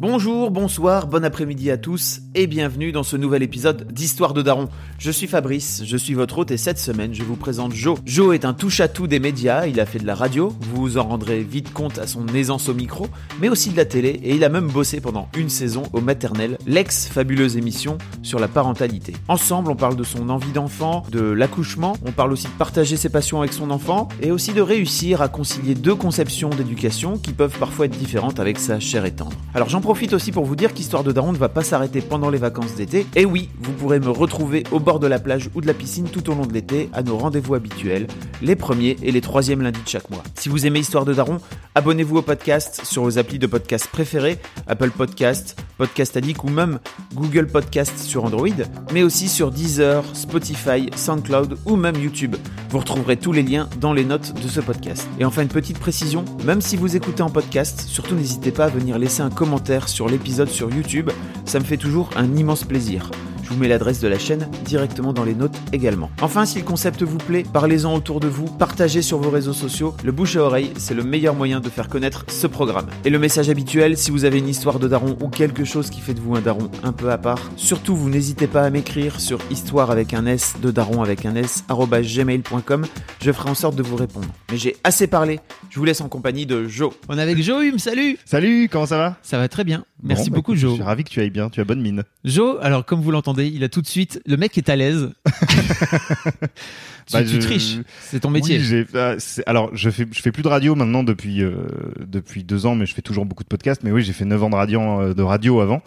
Bonjour, bonsoir, bon après-midi à tous et bienvenue dans ce nouvel épisode d'Histoire de Daron. Je suis Fabrice, je suis votre hôte et cette semaine je vous présente Joe. Joe est un touche-à-tout des médias, il a fait de la radio, vous vous en rendrez vite compte à son aisance au micro, mais aussi de la télé et il a même bossé pendant une saison au maternel, l'ex-fabuleuse émission sur la parentalité. Ensemble on parle de son envie d'enfant, de l'accouchement, on parle aussi de partager ses passions avec son enfant et aussi de réussir à concilier deux conceptions d'éducation qui peuvent parfois être différentes avec sa chair et tendre. Profite aussi pour vous dire qu'Histoire de Daron ne va pas s'arrêter pendant les vacances d'été. Et oui, vous pourrez me retrouver au bord de la plage ou de la piscine tout au long de l'été à nos rendez-vous habituels, les premiers et les troisièmes lundis de chaque mois. Si vous aimez Histoire de Daron, abonnez-vous au podcast sur vos applis de podcast préférés, Apple Podcast, Podcast Addict ou même Google Podcast sur Android, mais aussi sur Deezer, Spotify, SoundCloud ou même YouTube. Vous retrouverez tous les liens dans les notes de ce podcast. Et enfin une petite précision, même si vous écoutez en podcast, surtout n'hésitez pas à venir laisser un commentaire sur l'épisode sur YouTube, ça me fait toujours un immense plaisir. Je vous mets l'adresse de la chaîne directement dans les notes également. Enfin, si le concept vous plaît, parlez-en autour de vous, partagez sur vos réseaux sociaux. Le bouche à oreille, c'est le meilleur moyen de faire connaître ce programme. Et le message habituel, si vous avez une histoire de daron ou quelque chose qui fait de vous un daron un peu à part, surtout vous n'hésitez pas à m'écrire sur histoire avec un S de daron avec un S gmail.com. Je ferai en sorte de vous répondre. Mais j'ai assez parlé. Je vous laisse en compagnie de Joe. On est avec Joe Hume, salut Salut, comment ça va? Ça va très bien. Merci Bon, bah, beaucoup Joe. Je suis ravi que tu ailles bien, tu as bonne mine. Joe, alors comme vous l'entendez, il a tout de suite, le mec est à l'aise. tu, Bah, tu je- triches, c'est ton métier. Oui, ah, alors je fais je fais plus de radio maintenant depuis euh, depuis deux ans, mais je fais toujours beaucoup de podcasts. Mais oui, j'ai fait neuf ans de radio euh, de radio avant.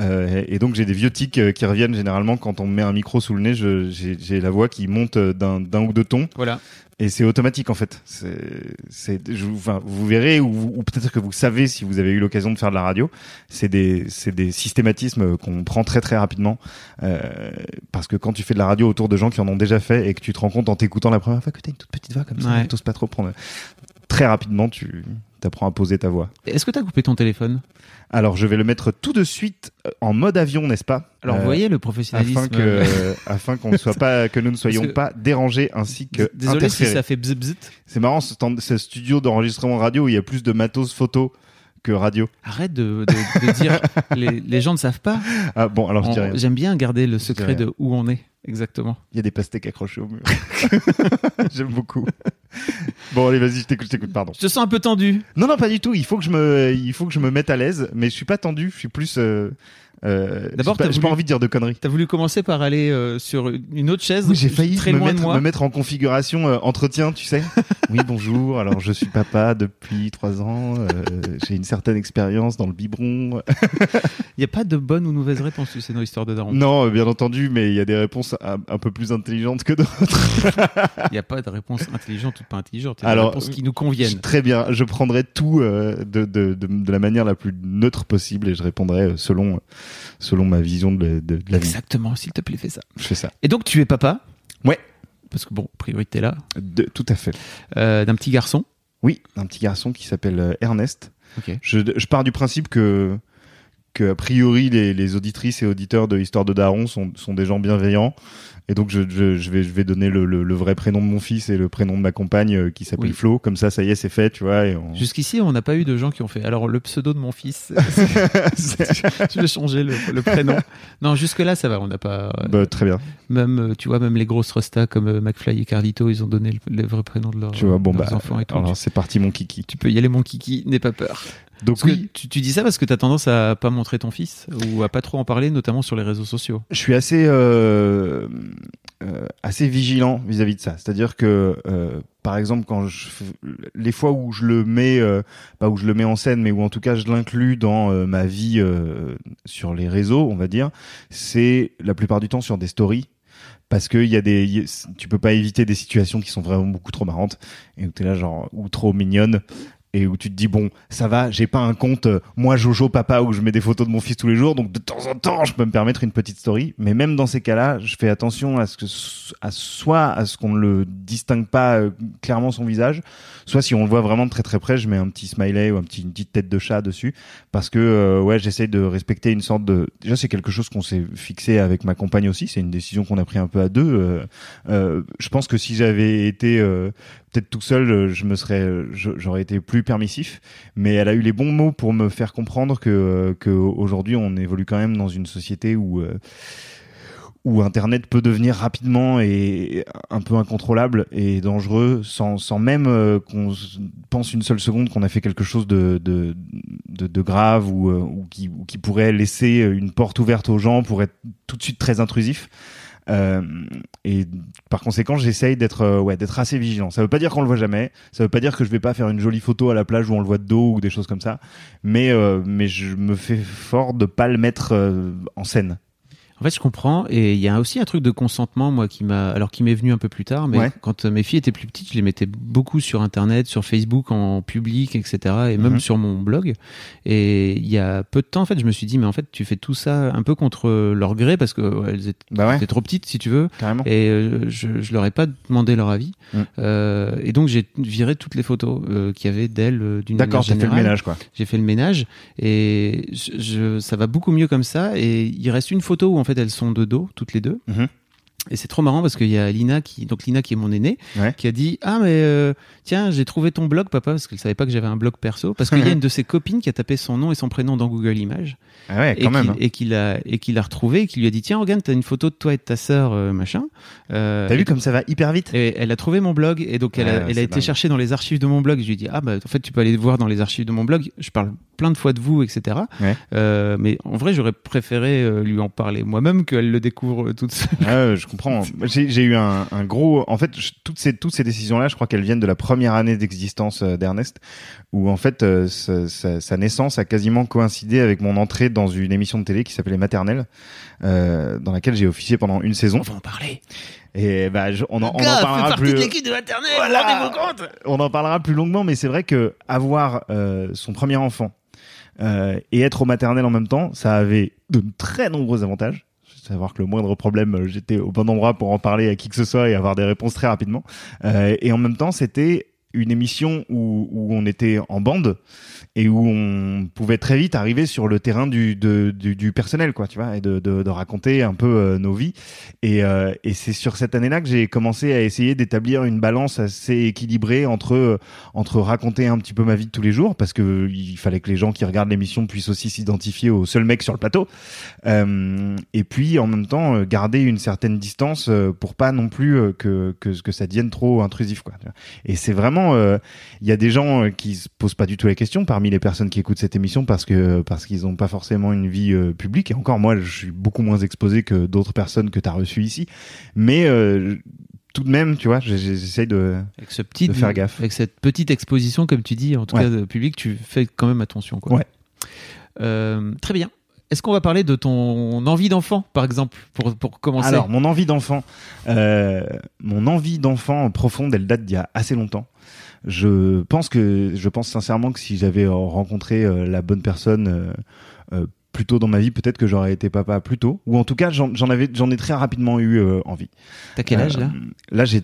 Euh, et donc j'ai des vieux tics euh, qui reviennent généralement quand on me met un micro sous le nez. J'ai la voix qui monte d'un d'un ou deux tons Voilà. Et c'est automatique en fait. C'est vous- enfin vous verrez ou, ou peut-être que vous savez si vous avez eu l'occasion de faire de la radio. C'est des c'est des systématismes qu'on prend très très rapidement euh, parce que quand tu fais de la radio autour de gens qui en ont déjà fait et que tu te rends compte en t'écoutant la première fois que t'as une toute petite voix comme ça, Ouais. t'oses pas trop prendre. Très rapidement, tu t'apprends à poser ta voix. Est-ce que t'as coupé ton téléphone? Alors, je vais le mettre tout de suite euh, en mode avion, n'est-ce pas? Alors Euh, vous voyez le professionnalisme. afin que euh, afin qu'on ne soit pas que nous ne soyons que- pas dérangés ainsi que Désolé si interférés. ça fait bzz bzz. C'est marrant ce, ce studio d'enregistrement radio où il y a plus de matos photo que radio. Arrête de, de- de dire, les, les gens ne savent pas. Ah bon, alors je On- dis rien. J'aime bien garder le secret de où on est, exactement. Il y a des pastèques accrochées au mur. J'aime beaucoup. Bon, allez, vas-y, je t'écoute, je t'écoute, pardon. Je te sens un peu tendu. Non, non, pas du tout. Il faut que je me, il faut que je me mette à l'aise, mais je suis pas tendu. Je suis plus. Euh, euh, D'abord, j'ai pas, pas envie de dire de conneries. T'as voulu commencer par aller euh, sur une autre chaise, Oui, j'ai failli très me, loin de mettre, moi. me mettre en configuration euh, entretien, tu sais. oui, bonjour. Alors, je suis papa depuis trois ans. euh, j'ai une certaine expérience dans le biberon. Il n'y a pas de bonne ou mauvaise réponse, tu sais, dans l'histoire de Daron. Non, euh, bien entendu, mais il y a des réponses un, un peu plus intelligentes que d'autres. Il n'y a pas de réponse intelligente ou pas intelligente. Il y a Alors, des réponses qui nous conviennent. Très bien, je prendrai tout euh, de, de, de, de la manière la plus neutre possible et je répondrai euh, selon, selon ma vision de, la- de, de la vie. Exactement, s'il te plaît, fais ça. Je fais ça. Et donc, tu es papa? Ouais. Parce que bon, priorité là, De, tout à fait. euh, d'un petit garçon? Oui, un petit garçon qui s'appelle euh, Ernest. Ok. Je, je pars du principe que, que a priori, les, les auditrices et auditeurs de Histoire de Daron sont, sont des gens bienveillants. Et donc, je, je, je vais, je vais donner le, le, le vrai prénom de mon fils et le prénom de ma compagne euh, qui s'appelle Oui. Flo. Comme ça, ça y est, c'est fait, tu vois. On... Jusqu'ici, on n'a pas eu de gens qui ont fait. Alors, le pseudo de mon fils, je vais changer le, le prénom? Non, jusque-là, ça va. On n'a pas. euh, Bah, très bien. Même, euh, tu vois, même les grosses restas comme McFly et Carlito, ils ont donné le, vrai prénom de leurs Tu vois, bon, leurs bah, enfants et tout. alors tu, c'est parti, mon kiki. tu peux y aller, mon kiki, n'aie pas peur. Donc, Parce que oui, tu, tu dis ça parce que tu as tendance à pas montrer ton fils ou à pas trop en parler, notamment sur les réseaux sociaux. je suis assez euh, euh, assez vigilant vis-à-vis de ça. C'est-à-dire que euh, par exemple quand je les fois où je le mets euh, pas où je le mets en scène mais où en tout cas je l'inclus dans euh, ma vie euh, sur les réseaux, on va dire, c'est la plupart du temps sur des stories parce que y a des, y- tu peux pas éviter des situations qui sont vraiment beaucoup trop marrantes et où t'es là genre ou trop mignonne et où tu te dis bon ça va j'ai pas un compte euh, moi Jojo papa où je mets des photos de mon fils tous les jours. Donc de temps en temps je peux me permettre une petite story. Mais même dans ces cas-là je fais attention à ce que à soit à ce qu'on ne le distingue pas euh, clairement son visage soit si on le voit vraiment très très près je mets un petit smiley ou un petit une petite tête de chat dessus. Parce que euh, ouais j'essaye de respecter une sorte de déjà c'est quelque chose qu'on s'est fixé avec ma compagne aussi. C'est une décision qu'on a pris un peu à deux euh, euh, je pense que si j'avais été peut-être tout seul euh, je me serais euh, j'aurais été plus permissif mais elle a eu les bons mots pour me faire comprendre que euh, que aujourd'hui on évolue quand même dans une société où où Internet peut devenir rapidement et un peu incontrôlable et dangereux sans, sans même qu'on pense une seule seconde qu'on a fait quelque chose de, de, de, de grave ou, ou, qui, ou qui pourrait laisser une porte ouverte aux gens pour être tout de suite très intrusif. Euh, et par conséquent, j'essaye d'être euh, ouais, d'être assez vigilant. Ça veut pas dire qu'on le voit jamais. Ça veut pas dire que je vais pas faire une jolie photo à la plage où on le voit de dos ou des choses comme ça. Mais euh, mais je me fais fort de pas le mettre en scène. En fait, je comprends. Et il y a aussi un truc de consentement, moi, qui m'a, alors qui m'est venu un peu plus tard, mais Ouais. quand euh, mes filles étaient plus petites, je les mettais beaucoup sur Internet, sur Facebook, en public, etc., et même Mhm. sur mon blog. Et il y a peu de temps, en fait, je me suis dit, mais en fait, tu fais tout ça un peu contre leur gré parce que ouais, elles étaient, Bah ouais, étaient trop petites, si tu veux. carrément. Et euh, je, je leur ai pas demandé leur avis. Mm. Euh, et donc, j'ai viré toutes les photos euh, qu'il y avait d'elles d'une D'accord, j'ai fait le ménage quoi. j'ai fait le ménage et je, je- ça va beaucoup mieux comme ça et il reste une photo où en fait elles sont de dos toutes les deux Mhm. Et c'est trop marrant parce qu'il y a Lina qui donc Lina qui est mon aînée Ouais. qui a dit ah mais euh, tiens j'ai trouvé ton blog papa parce qu'elle savait pas que j'avais un blog perso parce qu'il y a une de ses copines qui a tapé son nom et son prénom dans Google Images Ah ouais, et quand même. qui, hein. et qui l'a et qui l'a retrouvé et qui lui a dit tiens regarde t'as une photo de toi et de ta sœur euh, machin Euh, T'as et vu comme ça va hyper vite et elle a trouvé mon blog et donc elle a, Ouais, elle a été dingue. chercher dans les archives de mon blog. Je lui ai dit ah bah en fait tu peux aller voir dans les archives de mon blog. Je parle plein de fois de vous etc. Ouais. Euh, mais en vrai j'aurais préféré lui en parler moi-même qu'elle le découvre toute seule. Je comprends. J'ai eu un, un gros. En fait, je- toutes ces toutes ces décisions là, je crois qu'elles viennent de la première année d'existence euh, d'Ernest, où en fait euh, sa, sa- sa naissance a quasiment coïncidé avec mon entrée dans une émission de télé qui s'appelait Maternelle, euh, dans laquelle j'ai officié pendant une saison. va en parler. Et bah, je- on en, on en parlera plus. de maternelle. Voilà. on en parlera plus longuement, mais c'est vrai que avoir euh, son premier enfant euh, et être au maternel en même temps, ça avait de très nombreux avantages. Savoir que le moindre problème, euh, j'étais au bon endroit pour en parler à qui que ce soit et avoir des réponses très rapidement. Euh, et en même temps, c'était une émission où, où on était en bande et où on pouvait très vite arriver sur le terrain du, de- du, du personnel, quoi, tu vois, et de, de, de raconter un peu euh, nos vies. Et, euh, et c'est sur cette année-là que j'ai commencé à essayer d'établir une balance assez équilibrée entre euh, entre raconter un petit peu ma vie de tous les jours, parce que euh, il fallait que les gens qui regardent l'émission puissent aussi s'identifier au seul mec sur le plateau, et puis en même temps garder une certaine distance pour pas non plus que, que que ça devienne trop intrusif, quoi. Et c'est vraiment, il y a des gens qui se posent pas du tout la question parmi les personnes qui écoutent cette émission parce que parce qu'ils ont pas forcément une vie euh, publique. Et encore moi, je suis beaucoup moins exposé que d'autres personnes que tu as reçues ici, mais euh, tout de même, tu vois, j'essaye de Avec ce petit, De faire gaffe. avec cette petite exposition comme tu dis, en tout Ouais. cas de public, tu fais quand même attention. Quoi. Ouais. Euh, très bien. Est-ce qu'on va parler de ton envie d'enfant, par exemple, pour, pour commencer Alors, mon envie d'enfant, euh, mon envie d'enfant profonde, elle date d'il y a assez longtemps. Je pense que, je pense sincèrement que si j'avais rencontré euh, la bonne personne euh, plus tôt dans ma vie, peut-être que j'aurais été papa plus tôt. Ou en tout cas, j'en avais, j'en ai très rapidement eu envie. T'as quel âge là? Là, j'ai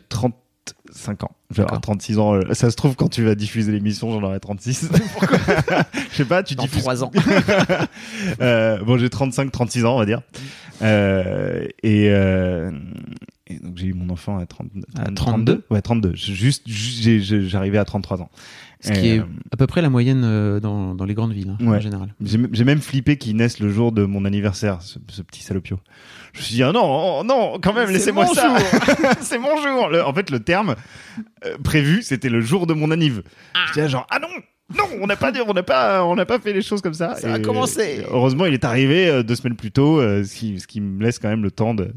35 ans. Je vais avoir D'accord. 36 ans. euh, Ça se trouve, quand tu vas diffuser l'émission, j'en aurai 36. Pourquoi Je sais pas, tu Dans diffuses. 3 ans. Euh, bon, j'ai 35, 36 ans, on va dire. Euh, et, euh, et donc, j'ai eu mon enfant à, 30, À 32? Ouais, 32. Juste, juste j'arrivais à 33 ans. Ce qui est euh, à peu près la moyenne euh, dans, dans les grandes villes, hein, en général. J'ai même flippé qu'il naisse le jour de mon anniversaire, ce, ce petit salopio. Je me suis dit, ah non, oh, non, quand même, laissez-moi ça. c'est mon jour. Le- en fait, le terme euh, prévu, c'était le jour de mon anniv. J'étais là, genre, ah non, non, on n'a pas, dit- on n'a pas, on n'a pas fait les choses comme ça. Ça a commencé. Heureusement, il est arrivé euh, deux semaines plus tôt, euh, ce, qui, ce qui me laisse quand même le temps de,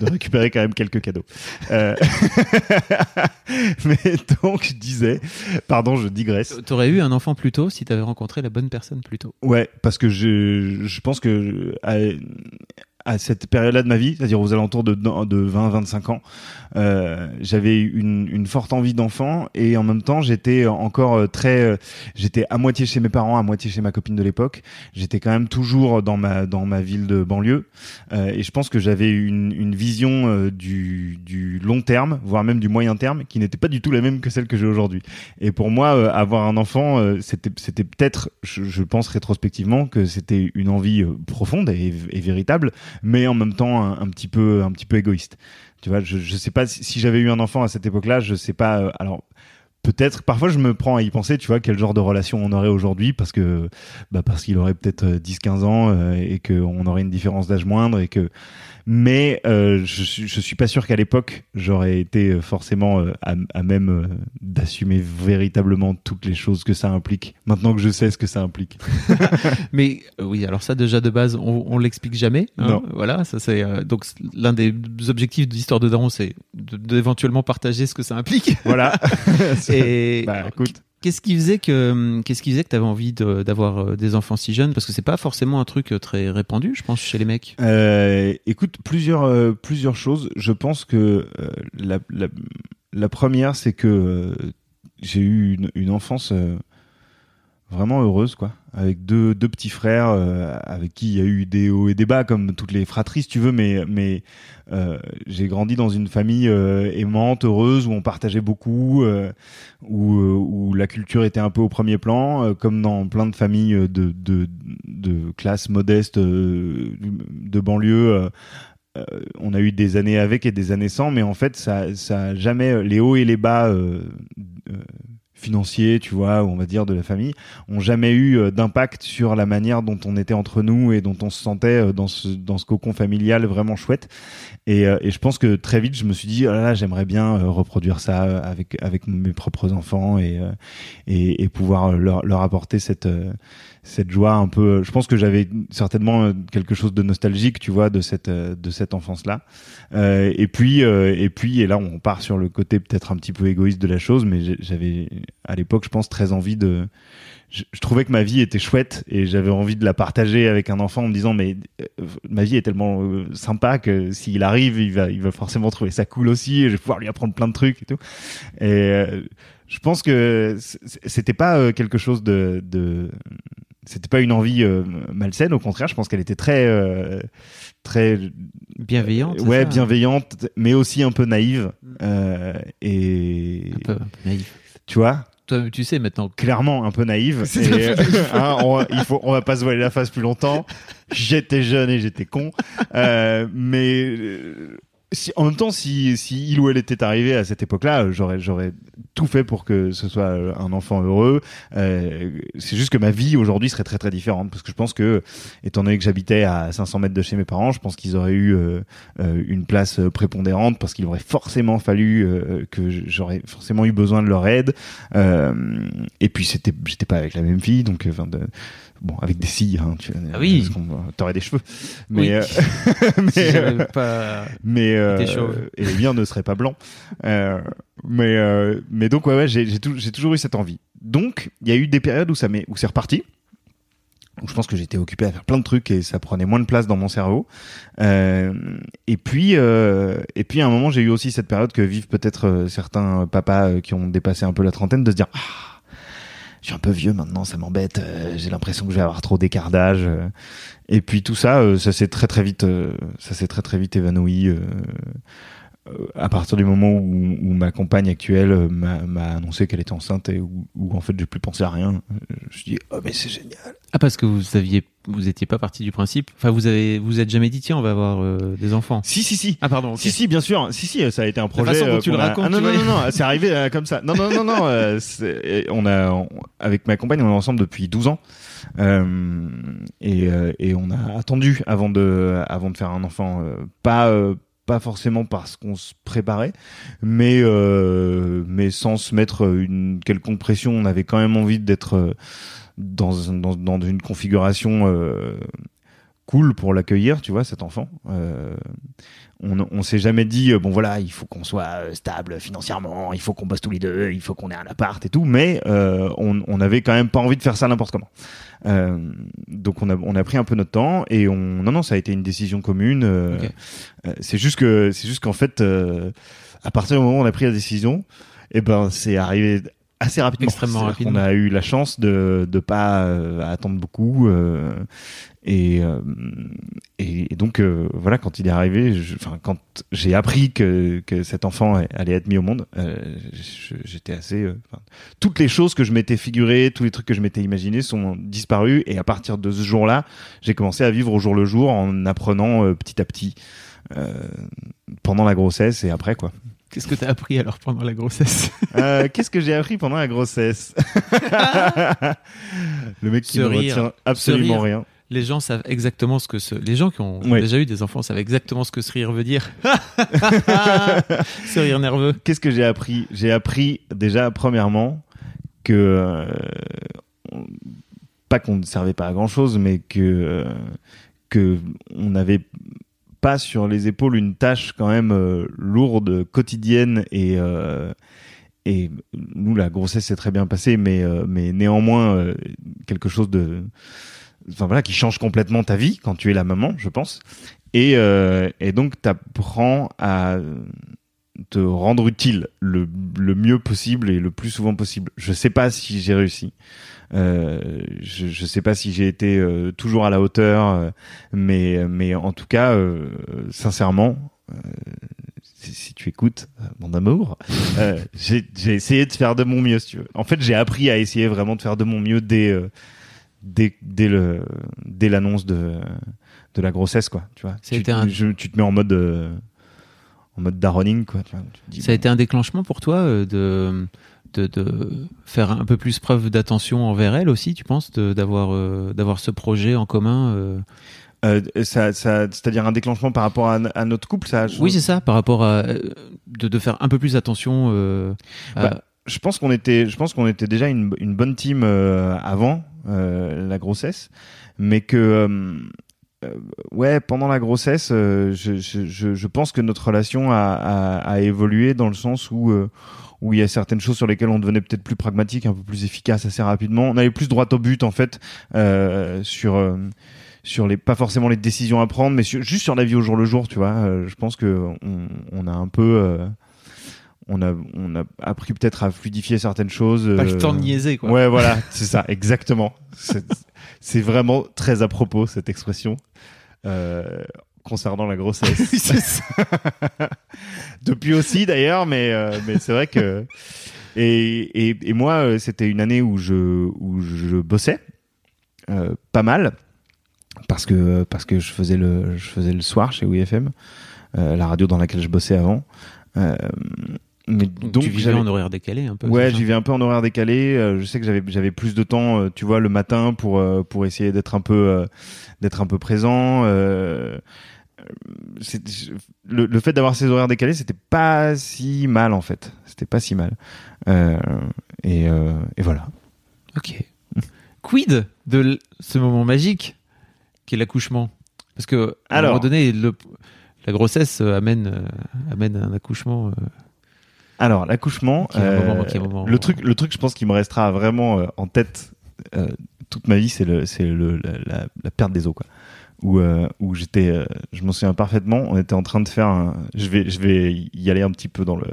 de récupérer quand même quelques cadeaux. Euh, Mais donc, je disais, pardon, je digresse. T'aurais eu un enfant plus tôt si t'avais rencontré la bonne personne plus tôt. Ouais, parce que je, je pense que à, à cette période-là de ma vie, c'est-à-dire aux alentours de, de 20-25 ans, euh, j'avais une, une forte envie d'enfant et en même temps j'étais encore euh, très, euh, j'étais à moitié chez mes parents, à moitié chez ma copine de l'époque. J'étais quand même toujours dans ma dans ma ville de banlieue euh, et je pense que j'avais une, une vision euh, du, du long terme, voire même du moyen terme, qui n'était pas du tout la même que celle que j'ai aujourd'hui. Et pour moi, avoir un enfant, c'était c'était peut-être, je, je, pense rétrospectivement que c'était une envie profonde et, véritable, mais en même temps un, petit peu un petit peu égoïste. Tu vois, je, je sais pas si, j'avais eu un enfant à cette époque-là, je sais pas. Euh, alors peut-être parfois je me prends à y penser tu vois quel genre de relation on aurait aujourd'hui parce que bah parce qu'il aurait peut-être 10 15 ans euh, et qu'on aurait une différence d'âge moindre et que mais euh, je, je suis pas sûr qu'à l'époque j'aurais été euh, forcément euh, à, à, même d'assumer véritablement toutes les choses que ça implique. Maintenant que je sais ce que ça implique. mais oui, alors ça déjà de base, on, on l'explique jamais. Hein, non. Voilà, ça c'est donc l'un des objectifs de l'histoire de Daron, c'est d'éventuellement partager ce que ça implique. Voilà. Et bah, écoute. Qu'est-ce qui faisait que qu'est-ce qui faisait que tu avais envie d'avoir euh, des enfants si jeunes? Parce que c'est pas forcément un truc euh, très répandu je pense chez les mecs. Euh, écoute plusieurs euh, plusieurs choses je pense que la, la, la première c'est que j'ai eu une, une enfance vraiment heureuse quoi. Avec deux, deux petits frères euh, avec qui il y a eu des hauts et des bas comme toutes les fratries si tu veux mais mais euh, j'ai grandi dans une famille euh, aimante heureuse où on partageait beaucoup où, où la culture était un peu au premier plan comme dans plein de familles de de, de classes modestes de banlieue on a eu des années avec et des années sans mais en fait ça ça jamais les hauts et les bas financiers, tu vois, on va dire de la famille, ont jamais eu euh, d'impact sur la manière dont on était entre nous et dont on se sentait euh, dans ce dans ce cocon familial vraiment chouette. Et, euh, et je pense que très vite, je me suis dit, oh là, là j'aimerais bien reproduire ça avec avec mes propres enfants et et, et pouvoir leur leur apporter cette cette joie un peu. Je pense que j'avais certainement quelque chose de nostalgique, tu vois, de cette de cette enfance là. Euh, et puis et puis et là, on part sur le côté peut-être un petit peu égoïste de la chose, mais j'avais à l'époque, je pense, très envie de. Je, trouvais que ma vie était chouette et j'avais envie de la partager avec un enfant en me disant mais euh, ma vie est tellement euh, sympa que s'il arrive, il va, il va forcément trouver ça cool aussi et je vais pouvoir lui apprendre plein de trucs et tout. Et euh, je pense que c'était pas euh, quelque chose de, de c'était pas une envie euh, malsaine au contraire je pense qu'elle était très euh, très bienveillante ouais ça, bienveillante mais aussi un peu naïve euh, et un peu, un peu naïve tu vois? Toi, tu sais maintenant. Clairement, un peu naïve. Et, hein, on, il faut, on va pas se voiler la face plus longtemps. J'étais jeune et j'étais con, euh, mais si, en même temps, si, si il ou elle était arrivé à cette époque-là, j'aurais, j'aurais tout fait pour que ce soit un enfant heureux. Euh, c'est juste que ma vie aujourd'hui serait très très différente parce que je pense que, étant donné que j'habitais à 500 mètres de chez mes parents, je pense qu'ils auraient eu euh, euh, une place prépondérante parce qu'il aurait forcément fallu euh, que j'aurais forcément eu besoin de leur aide. Euh, et puis c'était, j'étais pas avec la même fille, donc enfin de bon avec des cils hein, tu ah oui t'aurais des cheveux mais oui. euh, mais, si euh, pas mais euh, et les miens ne seraient pas blancs euh, mais euh, mais donc ouais, ouais j'ai toujours eu cette envie donc il y a eu des périodes où ça où c'est reparti je pense que j'étais occupé à faire plein de trucs et ça prenait moins de place dans mon cerveau. Euh, et puis, euh, et puis à un moment, j'ai eu aussi cette période que vivent peut-être euh, certains papas qui ont dépassé un peu la trentaine, de se dire ah, je suis un peu vieux maintenant, ça m'embête. Euh, j'ai l'impression que je vais avoir trop d'écart d'âge. Euh. Et puis tout ça, euh, ça s'est très très vite, ça s'est très très vite évanoui. À partir du moment où, où ma compagne actuelle m'a annoncé qu'elle était enceinte et où, où en fait j'ai plus pensé à rien, je me suis dit oh mais c'est génial. Ah parce que vous saviez, vous étiez pas parti du principe. Enfin vous avez, vous êtes jamais dit tiens on va avoir euh, des enfants. Si si si. Ah pardon. Okay. Si si bien sûr. Si si ça a été un projet. La façon dont euh, tu le a... racontes. Ah, non, tu non, vois. non non c'est arrivé euh, comme ça. Non non non non. euh, on a on, avec ma compagne on est ensemble depuis 12 ans. Euh, et, et on a attendu avant de avant de faire un enfant pas pas forcément parce qu'on se préparait, mais euh, mais sans se mettre une quelconque pression. On avait quand même envie d'être dans, dans, dans une configuration euh, cool pour l'accueillir, tu vois, cet enfant. Euh, on, on s'est jamais dit euh, bon voilà, il faut qu'on soit euh, stable financièrement, il faut qu'on bosse tous les deux, il faut qu'on ait un appart et tout, mais euh, on, on avait quand même pas envie de faire ça n'importe comment. Euh, donc on a on a pris un peu notre temps et on non non ça a été une décision commune. euh, Ok. euh, c'est juste que c'est juste qu'en fait euh, à partir du moment où on a pris la décision, et ben c'est arrivé assez rapidement. Extrêmement rapidement. qu'on a eu la chance de de pas euh, attendre beaucoup euh, et, euh, et et donc euh, voilà quand il est arrivé, je- enfin quand j'ai appris que que cet enfant allait être mis au monde, euh, j'étais assez toutes les choses que je m'étais figurées, tous les trucs que je m'étais imaginés sont disparus. Et à partir de ce jour-là, j'ai commencé à vivre au jour le jour en apprenant petit à petit pendant la grossesse et après quoi. Qu'est-ce que t'as appris alors pendant la grossesse? Euh, Qu'est-ce que j'ai appris pendant la grossesse? Le mec qui ne retient absolument rien. Les gens savent exactement ce que ce... les gens qui ont déjà eu des enfants savent exactement ce que ce rire veut dire. ce rire nerveux. Qu'est-ce que j'ai appris? J'ai appris déjà premièrement que euh, pas qu'on ne servait pas à grand chose, mais que euh, que on n'avait pas sur les épaules une tâche quand même euh, lourde, quotidienne et et nous la grossesse s'est très bien passée, mais mais néanmoins quelque chose de enfin voilà qui change complètement ta vie quand tu es la maman, je pense. Et euh, et donc t'apprends à te rendre utile le, mieux possible et le plus souvent possible. Je sais pas si j'ai réussi. Euh, je, je sais pas si j'ai été euh, toujours à la hauteur, euh, mais mais en tout cas, euh, sincèrement, euh, si, si tu écoutes, mon amour, j'ai essayé de faire de mon mieux. Si tu veux. En fait, j'ai appris à essayer vraiment de faire de mon mieux dès dès dès le dès l'annonce de de la grossesse, quoi. Tu vois, tu, été un- je- tu te mets en mode euh, en mode daroning, quoi. Tu vois, tu te dis, Ça a été un déclenchement pour toi euh, de, de, de faire un peu plus preuve d'attention envers elle aussi, tu penses, d'avoir euh, d'avoir ce projet en commun ça, ça, c'est-à-dire un déclenchement par rapport à, à notre couple, ça. je- Oui, c'est ça, par rapport à de, de faire un peu plus attention. à- Bah, je pense qu'on était, je pense qu'on était déjà une, bonne team euh, avant euh, la grossesse, mais que euh, ouais, pendant la grossesse, je, pense que notre relation a, évolué dans le sens où où il y a certaines choses sur lesquelles on devenait peut-être plus pragmatique, un peu plus efficace assez rapidement. On allait plus droit au but en fait sur sur les pas forcément les décisions à prendre, mais juste sur la vie au jour le jour, tu vois. Je pense que on, a un peu on a on a appris peut-être à fluidifier certaines choses. pas le euh, temps de niaiser, quoi. Ouais, voilà, c'est ça, exactement. C'est vraiment très à propos cette expression euh, concernant la grossesse. Depuis aussi d'ailleurs, mais euh, mais c'est vrai que et et, et moi c'était une année où je où je bossais euh, pas mal parce que parce que je faisais le je faisais le soir chez WFM, la radio dans laquelle je bossais avant. Mais Donc, donc tu vivais en horaire décalé un peu. Ouais, c'est ça j'y vais un peu en horaire décalé. Euh, je sais que j'avais j'avais plus de temps, euh, tu vois, le matin pour euh, pour essayer d'être un peu d'être un peu présent. Je- le, le fait d'avoir ces horaires décalés, c'était pas si mal en fait. C'était pas si mal. Et, et voilà. Ok. Quid de ce moment magique qui est l'accouchement? Parce que à un moment donné, le- la grossesse amène amène un accouchement. Alors l'accouchement, euh, le truc, le truc, je pense, qui me restera vraiment euh, en tête euh, toute ma vie, c'est le, c'est le, la, la- perte des os, quoi. Où, euh, où j'étais, euh, je m'en souviens parfaitement. On était en train de faire, un, je vais, je vais y aller un petit peu dans le,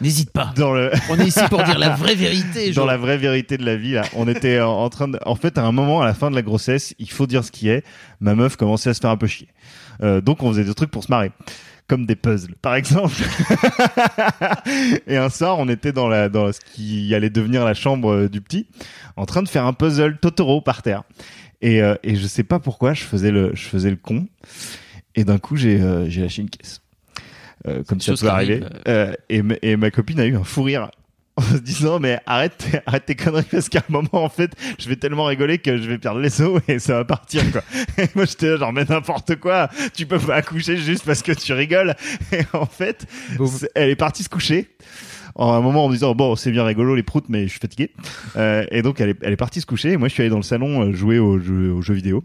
N'hésite pas. dans le, On est ici pour dire la vraie vérité. dans Jo. la vraie vérité de la vie. Là, on était en, en train de, en fait, à un moment, à la fin de la grossesse, il faut dire ce qui est. Ma meuf commençait à se faire un peu chier. Euh, donc, on faisait des trucs pour se marrer, comme des puzzles, par exemple. Et un soir, on était dans la, dans ce qui allait devenir la chambre euh, du petit, en train de faire un puzzle Totoro par terre. Et, euh, et je sais pas pourquoi, je faisais le, je faisais le con. Et d'un coup, j'ai, euh, lâché une caisse. Euh, comme ça peut arriver. arrive, Euh, et, et ma copine a eu un fou rire en se disant mais arrête tes- arrête tes conneries parce qu'à un moment en fait je vais tellement rigoler que je vais perdre les os et ça va partir quoi. Et moi j'étais là genre mais n'importe quoi tu peux pas accoucher juste parce que tu rigoles. Et en fait elle est partie se coucher. En un moment en me disant bon c'est bien rigolo les proutes mais je suis fatigué. Euh, et donc elle est, elle est partie se coucher et moi je suis allé dans le salon euh, jouer aux jeux, aux jeux vidéo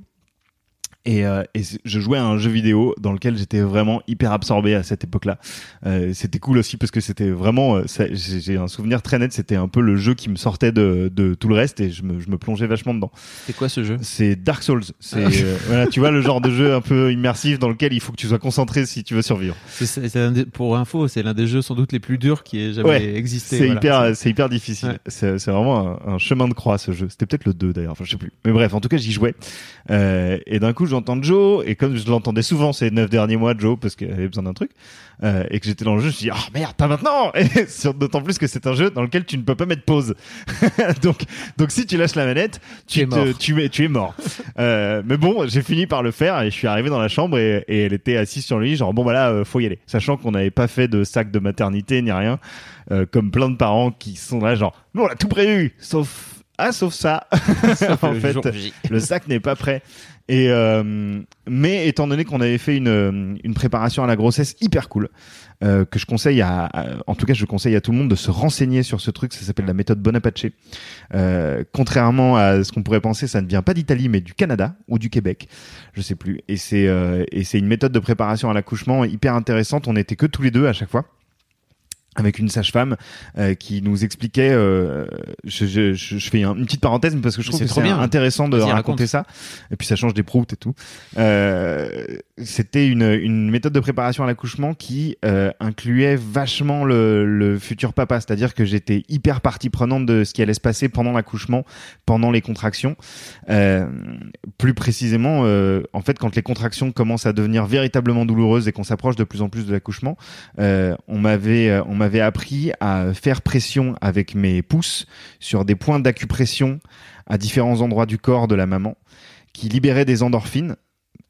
Et, euh, et c- je jouais à un jeu vidéo dans lequel j'étais vraiment hyper absorbé à cette époque-là. Euh, c'était cool aussi parce que c'était vraiment, euh, j'ai un souvenir très net. C'était un peu le jeu qui me sortait de, de tout le reste et je me, je me plongeais vachement dedans. C'est quoi ce jeu? C'est Dark Souls. C'est euh, voilà, tu vois le genre de jeu un peu immersif dans lequel il faut que tu sois concentré si tu veux survivre. Des- Pour info, c'est l'un des jeux sans doute les plus durs qui ait jamais Ouais, existé. C'est voilà. hyper, c'est hyper difficile. Ouais. C'est vraiment un, un chemin de croix ce jeu. C'était peut-être le 2 d'ailleurs, enfin je sais plus. Mais bref, en tout cas j'y jouais. Euh, et d'un coup j'entends Joe et comme je l'entendais souvent ces neuf derniers mois Joe parce qu'elle avait besoin d'un truc euh, et que j'étais dans le jeu, je me suis dit oh merde pas maintenant. D'autant plus que c'est un jeu dans lequel tu ne peux pas mettre pause. donc donc si tu lâches la manette, tu Tu es te- mort. tu es tu es mort. euh, mais bon j'ai fini par le faire et je suis arrivé dans la chambre et, et elle était assise sur le lit genre bon bah là euh, faut y aller. Sachant qu'on n'avait pas fait de sac de maternité ni rien comme plein de parents qui sont là genre nous on a tout prévu sauf ah sauf ça. En Le fait le sac n'est pas prêt. Et euh, mais étant donné qu'on avait fait une une préparation à la grossesse hyper cool euh, que je conseille à, à- en tout cas je conseille à tout le monde de se renseigner sur ce truc ça s'appelle la méthode Bonaparte euh, contrairement à ce qu'on pourrait penser ça ne vient pas d'Italie mais du Canada ou du Québec. Je sais plus. Et c'est euh, et c'est une méthode de préparation à l'accouchement hyper intéressante. On était que tous les deux à chaque fois avec une sage-femme euh, qui nous expliquait. euh, je, je, je, fais un- une petite parenthèse, parce que je trouve que c'est intéressant de raconter raconte. ça. Et puis ça change des proutes et tout. Euh, C'était une, une méthode de préparation à l'accouchement qui euh, incluait vachement le, le futur papa, c'est-à-dire que j'étais hyper partie prenante de ce qui allait se passer pendant l'accouchement, pendant les contractions. Euh, plus précisément, euh, en fait, quand les contractions commencent à devenir véritablement douloureuses et qu'on s'approche de plus en plus de l'accouchement, euh, on m'avait on m'avait appris à faire pression avec mes pouces sur des points d'acupression à différents endroits du corps de la maman qui libéraient des endorphines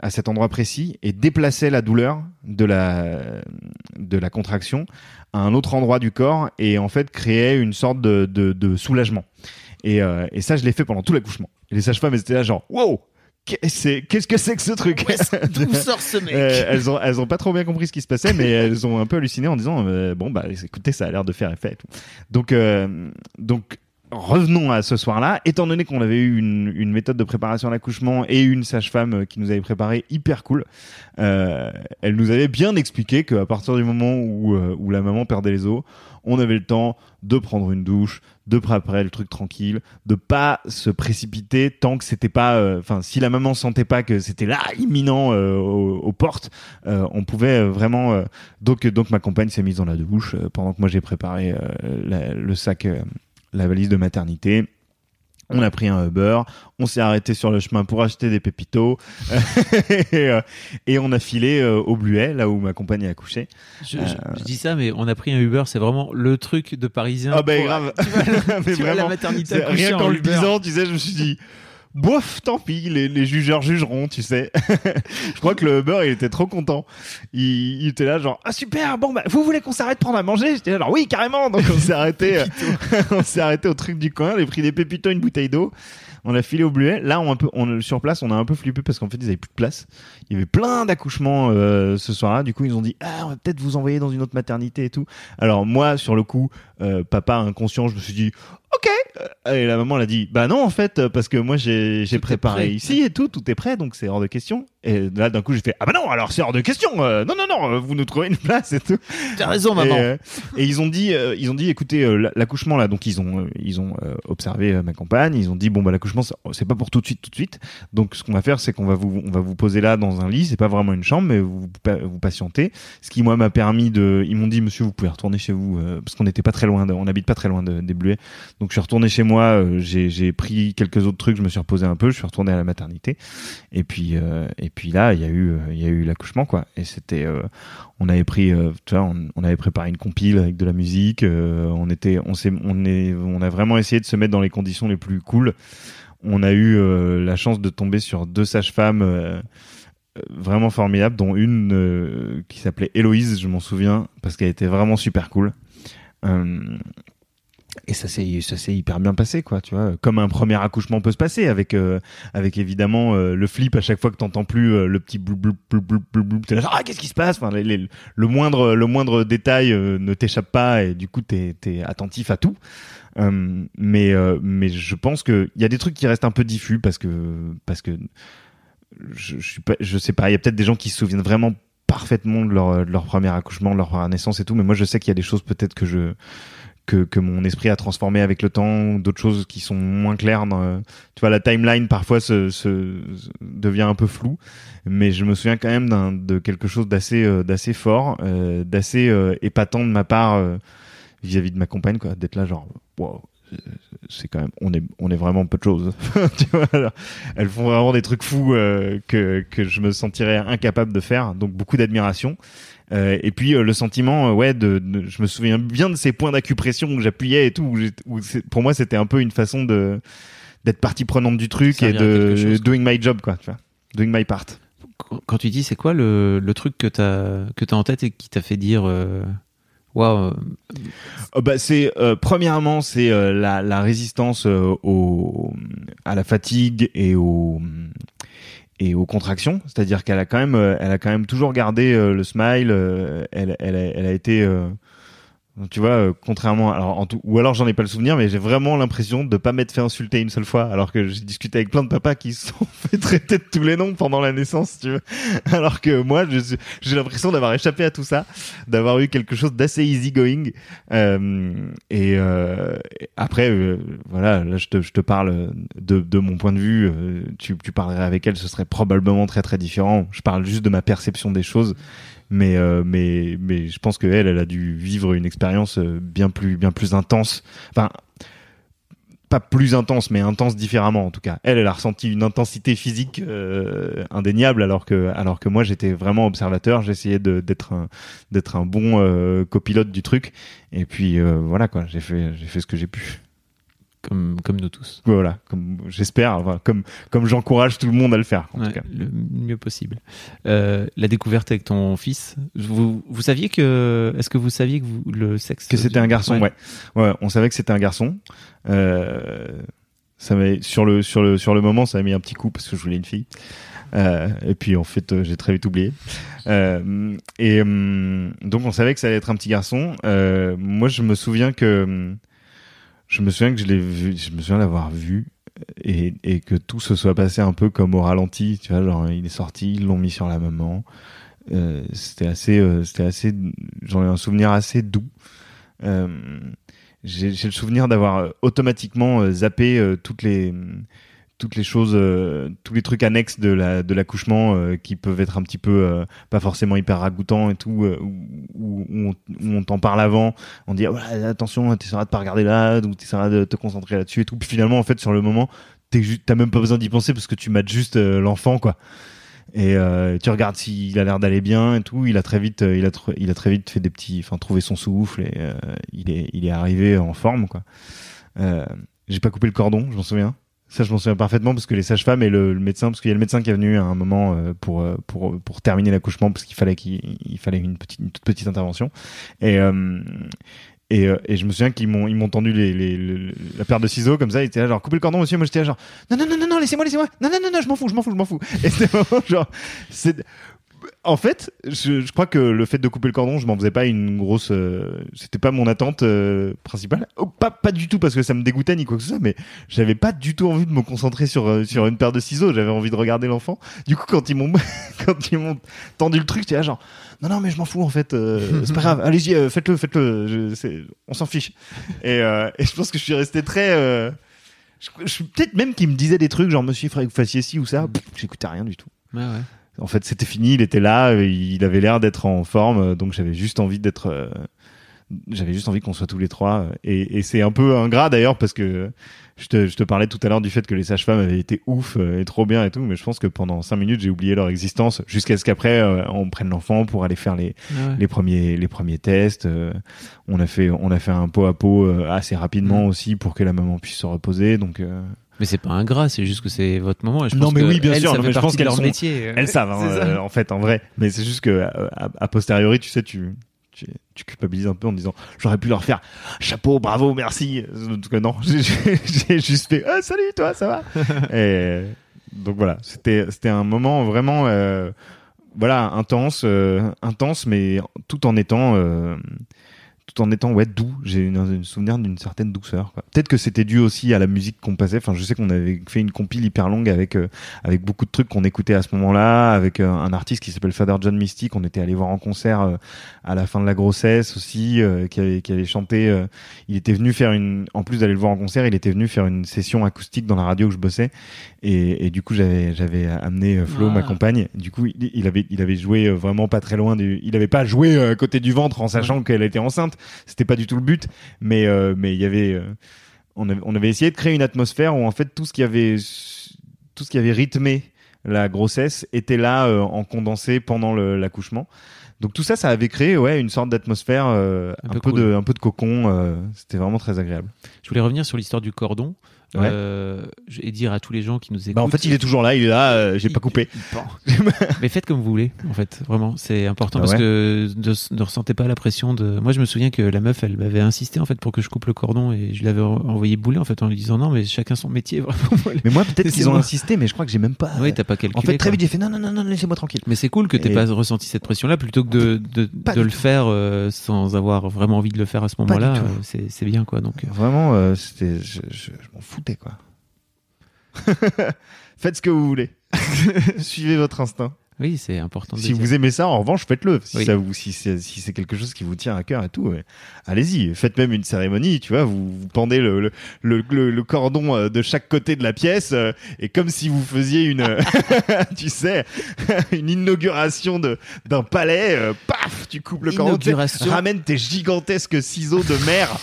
à cet endroit précis et déplaçaient la douleur de la de la contraction à un autre endroit du corps et en fait créaient une sorte de, de, soulagement. Et, euh, et ça je l'ai fait pendant tout l'accouchement. Les sages-femmes étaient là genre wow qu'est-ce que c'est que ce truc? D'où sort ce mec? Euh, elles ont elles ont pas trop bien compris ce qui se passait mais elles ont un peu halluciné en disant euh, bon bah écoutez ça a l'air de faire effet et tout. donc euh, donc revenons à ce soir-là. Étant donné qu'on avait eu une, une méthode de préparation à l'accouchement et une sage-femme qui nous avait préparé hyper cool euh, elle nous avait bien expliqué qu'à partir du moment où où la maman perdait les os on avait le temps de prendre une douche de préparer le truc tranquille de pas se précipiter tant que c'était pas euh, enfin si la maman sentait pas que c'était là imminent euh, aux, aux portes euh, on pouvait euh, vraiment donc donc ma compagne s'est mise dans la douche pendant que moi j'ai préparé le sac la valise de maternité on a pris un Uber, on s'est arrêté sur le chemin pour acheter des pépitos et, euh, et on a filé euh, au Bluet, là où ma compagne a accouché. Je, je- je dis ça, mais on a pris un Uber, c'est vraiment le truc de Parisien. Ah bah pour- grave, Tu vois, Mais tu vois la vraiment, maternité rien en qu'en le disant, tu sais, je me suis dit, bof, tant pis, les, les jugeurs jugeront, tu sais. je crois que le Uber, il était trop content. Il, il était là, genre, ah super, bon, bah, vous voulez qu'on s'arrête prendre à manger? J'étais là, genre, oui, carrément. Donc on s'est arrêté, euh, on s'est arrêté au truc du coin, on a pris des pépitos, une bouteille d'eau. On a filé au Bluet. Là, on, un peu, on, sur place, on a un peu flippé parce qu'en fait, ils avaient plus de place. Il y avait plein d'accouchements euh, ce soir-là. Du coup, ils ont dit, ah, on va peut-être vous envoyer dans une autre maternité et tout. Alors moi, sur le coup, euh, papa inconscient, je me suis dit, ok. Euh, Et la maman elle a dit, bah non en fait, parce que moi j'ai préparé ici et tout, tout est prêt, donc c'est hors de question. Et là d'un coup j'ai fait, ah bah non, alors c'est hors de question. euh, non non non, euh, vous nous trouvez une place et tout. T'as raison, maman. Et, euh, et ils ont dit, euh, ils ont dit, écoutez, l'accouchement là, donc ils ont, ils ont observé ma compagne, ils ont dit bon bah l'accouchement c'est- pas pour tout de suite, tout de suite. Donc ce qu'on va faire, c'est qu'on va vous, on va vous poser là dans un lit, c'est pas vraiment une chambre, mais vous vous patientez. Ce qui moi m'a permis de, ils m'ont dit monsieur vous pouvez retourner chez vous parce qu'on n'était pas très loin, de- on habite pas très loin de, des Bluets. Donc je suis retourné chez moi, j'ai pris quelques autres trucs, je me suis reposé un peu, je suis retourné à la maternité. Et puis et puis là il y a eu, euh, il y a eu l'accouchement quoi. Et c'était euh, on avait pris euh, tu vois on, avait préparé une compile avec de la musique on était on s'est on est on a vraiment essayé de se mettre dans les conditions les plus cool on a eu la chance de tomber sur deux sages-femmes vraiment formidables dont une qui s'appelait Héloïse je m'en souviens parce qu'elle était vraiment super cool et ça s'est ça hyper bien passé quoi tu vois comme un premier accouchement peut se passer avec euh, avec évidemment euh, le flip à chaque fois que t'entends plus euh, le petit blou blou blou blou blou blou t'es là ah qu'est-ce qui se passe? Enfin les- les- le moindre le moindre détail euh, ne t'échappe pas et du coup t'es t'es attentif à tout Euh, mais euh, mais je pense que il y a des trucs qui restent un peu diffus parce que parce que je, je suis pas, je sais pas. Il y a peut-être des gens qui se souviennent vraiment parfaitement de leur, de leur premier accouchement, de leur naissance et tout. Mais moi, je sais qu'il y a des choses peut-être que je que, que mon esprit a transformé avec le temps, d'autres choses qui sont moins claires. Dans, tu vois, la timeline parfois se, se, devient un peu floue, mais je me souviens quand même de quelque chose d'assez euh, d'assez fort, euh, d'assez euh, épatant de ma part euh, vis-à-vis de ma compagne, quoi, d'être là genre, wow, c'est quand même, on est, on est vraiment peu de choses. tu vois, alors, elles font vraiment des trucs fous euh, que que je me sentirais incapable de faire, donc beaucoup d'admiration. Euh, et puis euh, le sentiment, euh, ouais, de, de- je me souviens bien de ces points d'acupression où j'appuyais et tout. Où j'ai- où c'est- pour moi, c'était un peu une façon de d'être partie prenante du truc et de chose, doing my job, quoi. Tu vois, doing my part. Quand- Quand tu dis, c'est quoi le, le truc que t'as que t'as en tête et qui t'a fait dire, waouh, euh, bah, c'est euh, premièrement, c'est euh, la, résistance à la fatigue et au et aux contractions, c'est-à-dire qu'elle a quand même, elle a quand même toujours gardé le smile. elle a été, tu vois, euh, contrairement, alors en tout, ou alors j'en ai pas le souvenir, mais j'ai vraiment l'impression de pas m'être fait insulter une seule fois, alors que j'ai discuté avec plein de papas qui se sont fait traiter de tous les noms pendant la naissance, tu vois, alors que moi, j'ai l'impression d'avoir échappé à tout ça, d'avoir eu quelque chose d'assez easy going. Euh, et, euh, après, euh, voilà, là je te, je te parle de, de mon point de vue. euh, tu, tu parlerais avec elle, ce serait probablement très très différent. Je parle juste de ma perception des choses, mais euh, mais mais je pense que elle, elle a dû vivre une expérience euh, bien plus bien plus intense. Enfin. Pas plus intense, mais intense différemment en tout cas. Elle, elle a ressenti une intensité physique euh, indéniable, alors que alors que moi j'étais vraiment observateur. J'essayais d'être un d'être un bon euh, copilote du truc. Et puis euh, voilà quoi, j'ai fait j'ai fait ce que j'ai pu. Comme comme nous tous, Voilà, comme j'espère, enfin, comme comme j'encourage tout le monde à le faire en Ouais, tout cas. le mieux possible. Euh, la découverte avec ton fils, vous vous saviez que, est-ce que vous saviez que vous, le sexe Que c'était un garçon, ouais. ouais. on savait que c'était un garçon. Euh, ça m'a sur le sur le sur le moment, ça m'a mis un petit coup parce que je voulais une fille. Euh, et puis en fait, euh, j'ai très vite oublié. Euh, et hum, donc on savait que ça allait être un petit garçon. Moi, je me souviens que hum, je me souviens que je l'ai vu, je me souviens l'avoir vu et, et que tout se soit passé un peu comme au ralenti. Tu vois, genre il est sorti, ils l'ont mis sur la maman. Euh, c'était assez, euh, c'était assez, j'en ai un souvenir assez doux. Euh, j'ai le souvenir d'avoir euh, automatiquement euh, zappé euh, toutes les toutes les choses, euh, tous les trucs annexes de la de l'accouchement euh, qui peuvent être un petit peu euh, pas forcément hyper ragoûtants et tout, euh, où, où- où on, on t'en parle avant, on dit ah, voilà, attention, t'essaieras de pas regarder là, ou t'essaieras de te concentrer là-dessus et tout. Puis finalement, en fait, sur le moment, t'as même pas besoin d'y penser parce que tu mates juste euh, l'enfant, quoi. Et euh, tu regardes s'il a l'air d'aller bien et tout. Il a très vite, euh, il a, il a très vite fait des petits, enfin trouvé son souffle et euh, il est, il est arrivé en forme quoi. Euh, J'ai pas coupé le cordon, je m'en souviens. Ça, je m'en souviens parfaitement parce que les sages-femmes et le, médecin, parce qu'il y a le médecin qui est venu à un moment euh, pour euh, pour pour terminer l'accouchement parce qu'il fallait qu'il il fallait une petite une toute petite intervention et euh, et, euh, et je me souviens qu'ils m'ont ils m'ont tendu la paire de ciseaux comme ça. Ils étaient là genre coupez le cordon monsieur. Moi j'étais là genre non non non non non laissez-moi laissez-moi non non non non je m'en fous je m'en fous je m'en fous. Et c'était vraiment genre c'est en fait, je, crois que le fait de couper le cordon, je m'en faisais pas une grosse. euh, C'était pas mon attente euh, principale. Oh, pas pas du tout parce que ça me dégoûtait ni quoi que ce soit, mais j'avais pas du tout envie de me concentrer sur euh, sur une paire de ciseaux. J'avais envie de regarder l'enfant. Du coup, quand ils m'ont quand tendu le truc, j'étais là genre non non mais je m'en fous en fait. c'est pas grave. Allez-y, faites-le, faites-le. On s'en fiche. Et, je pense que je suis resté très. je, peut-être même qu'il me disait des trucs genre monsieur il faudrait que vous fassiez ci ou ça. J'écoutais rien du tout. Ouais, ouais. En fait, c'était fini, il était là, il avait l'air d'être en forme, donc j'avais juste envie d'être, euh, j'avais juste envie qu'on soit tous les trois. Et, et c'est un peu ingrat d'ailleurs parce que je te, je te parlais tout à l'heure du fait que les sages-femmes avaient été ouf euh, et trop bien et tout, mais je pense que pendant cinq minutes j'ai oublié leur existence jusqu'à ce qu'après euh, on prenne l'enfant pour aller faire les, Ouais, les premiers les premiers tests. euh, on a fait on a fait un pot à pot assez rapidement Mm. aussi pour que la maman puisse se reposer. Donc Mais c'est pas ingrat, c'est juste que c'est votre moment. Et je Non, pense mais que oui, bien elles, sûr, ça non, fait mais je pense qu'elles leur sont- métier. Elles savent, hein, euh, en fait, en vrai. Mais c'est juste que, euh, a, a posteriori, tu sais, tu, tu, tu culpabilises un peu en disant, j'aurais pu leur faire chapeau, bravo, merci. En tout cas, non, j'ai- juste fait, ah, salut, toi, ça va? Et donc voilà, c'était, c'était un moment vraiment, euh, voilà, intense, euh, intense, mais tout en étant, euh, en étant ouais doux. J'ai une souvenir d'une certaine douceur. Peut-être que c'était dû aussi à la musique qu'on passait. Enfin, je sais qu'on avait fait une compile hyper longue avec euh, avec beaucoup de trucs qu'on écoutait à ce moment-là, avec euh, un artiste qui s'appelle Father John Misty qu'on était allé voir en concert euh, à la fin de la grossesse aussi, qui avait qui avait chanté. il était venu faire une, en plus d'aller le voir en concert, il était venu faire une session acoustique dans la radio où je bossais. Et, et du coup, j'avais amené euh, Flo, Ah. ma compagne. Du coup, il, il avait il avait joué euh, vraiment pas très loin du. Il avait pas joué euh, à côté du ventre en sachant qu'elle était enceinte. C'était pas du tout le but, mais euh, mais il y avait. euh, on avait on avait essayé de créer une atmosphère où en fait tout ce qui avait tout ce qui avait rythmé la grossesse était là euh, en condensé pendant l'accouchement. Donc tout ça, ça avait créé ouais une sorte d'atmosphère, euh, Un un, peu peu cool. de un peu de cocon. euh, C'était vraiment très agréable. Je voulais revenir sur l'histoire du cordon Ouais. euh, et dire à tous les gens qui nous écoutent. Bah, en fait, il est toujours là, il est là. euh, J'ai pas coupé. Mais faites comme vous voulez, en fait, vraiment, c'est important Ah parce ouais. que ne, ne ressentez pas la pression de. Moi, je me souviens que la meuf, elle m'avait insisté en fait pour que je coupe le cordon et je l'avais en- envoyé bouler en fait en lui disant non, mais chacun son métier, vraiment. Mais moi, peut-être qu'ils ont insisté, mais je crois que j'ai même pas. Oui, t'as pas calculé. en fait, très quoi. vite, j'ai fait non, non, non, non, laissez-moi tranquille. Mais c'est cool que t'aies Et- pas ressenti cette pression-là plutôt que de, de, de le faire euh, sans avoir vraiment envie de le faire à ce moment-là. euh, C'est bien quoi. Donc, euh, Vraiment, euh, c'était, je, je- je m'en quoi. Faites ce que vous voulez. Suivez votre instinct. oui, c'est important. De Si dire. vous aimez ça, en revanche, faites-le. Si, Oui. ça vous, si, c'est, si quelque chose qui vous tient à cœur et tout, ouais. allez-y. Faites même une cérémonie, tu vois. Vous, vous pendez le, le, le, le- le cordon euh, de chaque côté de la pièce euh, et comme si vous faisiez une, tu sais, une inauguration de, d'un palais. euh, paf, tu coupes le cordon. ramène tes gigantesques ciseaux de mer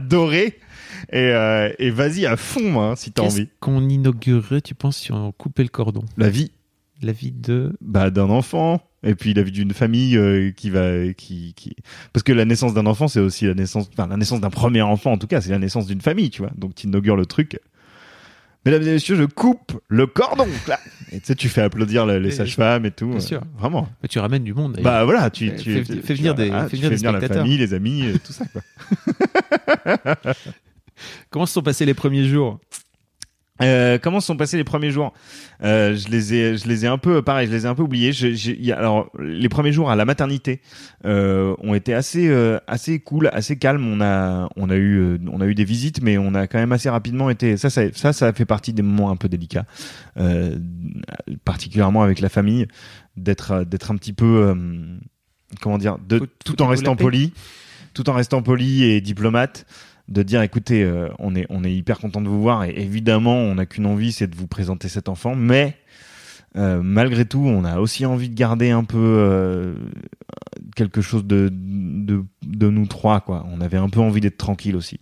dorés et, euh, et vas-y à fond hein, si t'as Qu'est-ce envie. qu'on inaugurerait, tu penses, si on coupait le cordon? La vie La vie de. bah, d'un enfant et puis la vie d'une famille euh, qui va qui, qui parce que la naissance d'un enfant c'est aussi la naissance enfin la naissance d'un premier enfant en tout cas c'est la naissance d'une famille tu vois donc tu inaugures le truc mesdames et messieurs je coupe le cordon là et tu sais tu fais applaudir le- les sages-femmes et tout Bien euh, sûr. vraiment Mais tu ramènes du monde. d'ailleurs. bah voilà tu, Fais- tu, fais- tu- fais tu- venir des- ah, fais tu venir des la spectateurs. famille les amis euh, tout ça quoi Comment se sont passés les premiers jours? Euh, comment se sont passés les premiers jours? Euh, Je les ai, je les ai un peu, pareil, je les ai un peu oubliés. Je- j'ai- il y a- alors, les premiers jours à la maternité euh, ont été assez, assez cool, assez calmes. On a, on a eu, on a eu des visites, mais on a quand même assez rapidement été. Ça, ça, ça, ça fait partie des moments un peu délicats, particulièrement avec la famille, d'être, d'être un petit peu, comment dire, de, tout en restant poli, tout en restant poli et diplomate de dire écoutez euh, on est on est hyper content de vous voir et évidemment on n'a qu'une envie c'est de vous présenter cet enfant mais euh, malgré tout on a aussi envie de garder un peu euh, quelque chose de, de de nous trois quoi. On avait un peu envie d'être tranquille aussi.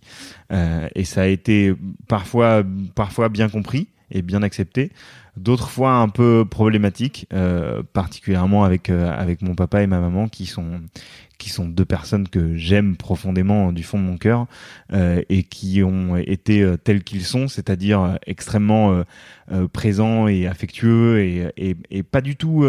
Euh, et ça a été parfois parfois bien compris et bien accepté d'autres fois un peu problématique euh, particulièrement avec euh, avec mon papa et ma maman qui sont qui sont deux personnes que j'aime profondément du fond de mon cœur euh, et qui ont été euh, tels qu'ils sont, c'est-à-dire euh, extrêmement euh, présents et affectueux et, et, et pas du tout.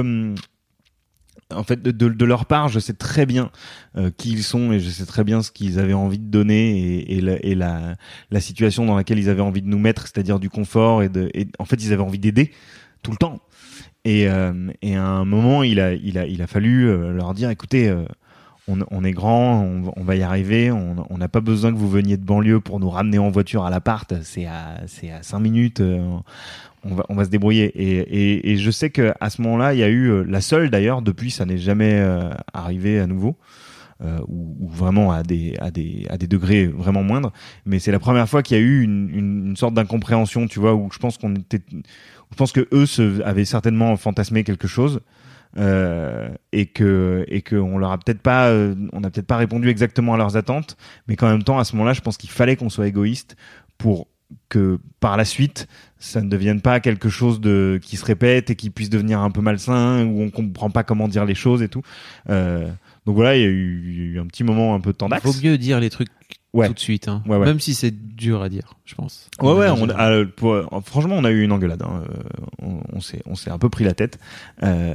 En fait, de, leur part, je sais très bien euh, qui ils sont et je sais très bien ce qu'ils avaient envie de donner et, la, situation dans laquelle ils avaient envie de nous mettre, c'est-à-dire du confort et, en fait, ils avaient envie d'aider tout le temps. Et, euh, à un moment, il a, il a, fallu euh, leur dire, écoutez, on, on est grand, on, on va y arriver, on on n'a pas besoin que vous veniez de banlieue pour nous ramener en voiture à l'appart, c'est à, c'est à 5 minutes, euh, on, va, on va se débrouiller. Et, et, et je sais qu'à ce moment-là, il y a eu, euh, la seule d'ailleurs, depuis ça n'est jamais euh, arrivé à nouveau, euh, ou, ou vraiment à des, à, des, à des degrés vraiment moindres, mais c'est la première fois qu'il y a eu une, une, une sorte d'incompréhension, tu vois, où je pense qu'on était... Je pense que eux se, avaient certainement fantasmé quelque chose euh, et que et que on leur a peut-être pas euh, on n'a peut-être pas répondu exactement à leurs attentes mais qu'en même temps à ce moment-là je pense qu'il fallait qu'on soit égoïste pour que par la suite ça ne devienne pas quelque chose de qui se répète et qui puisse devenir un peu malsain où on comprend pas comment dire les choses et tout euh, donc voilà il y, a eu, il y a eu un petit moment un peu Il tendax vaut mieux dire les trucs Ouais. tout de suite, hein. Ouais, ouais. même si c'est dur à dire, je pense. Ouais, ouais, on, pour- franchement, on a eu une engueulade. hein. On, on s'est, on s'est un peu pris la tête. Euh,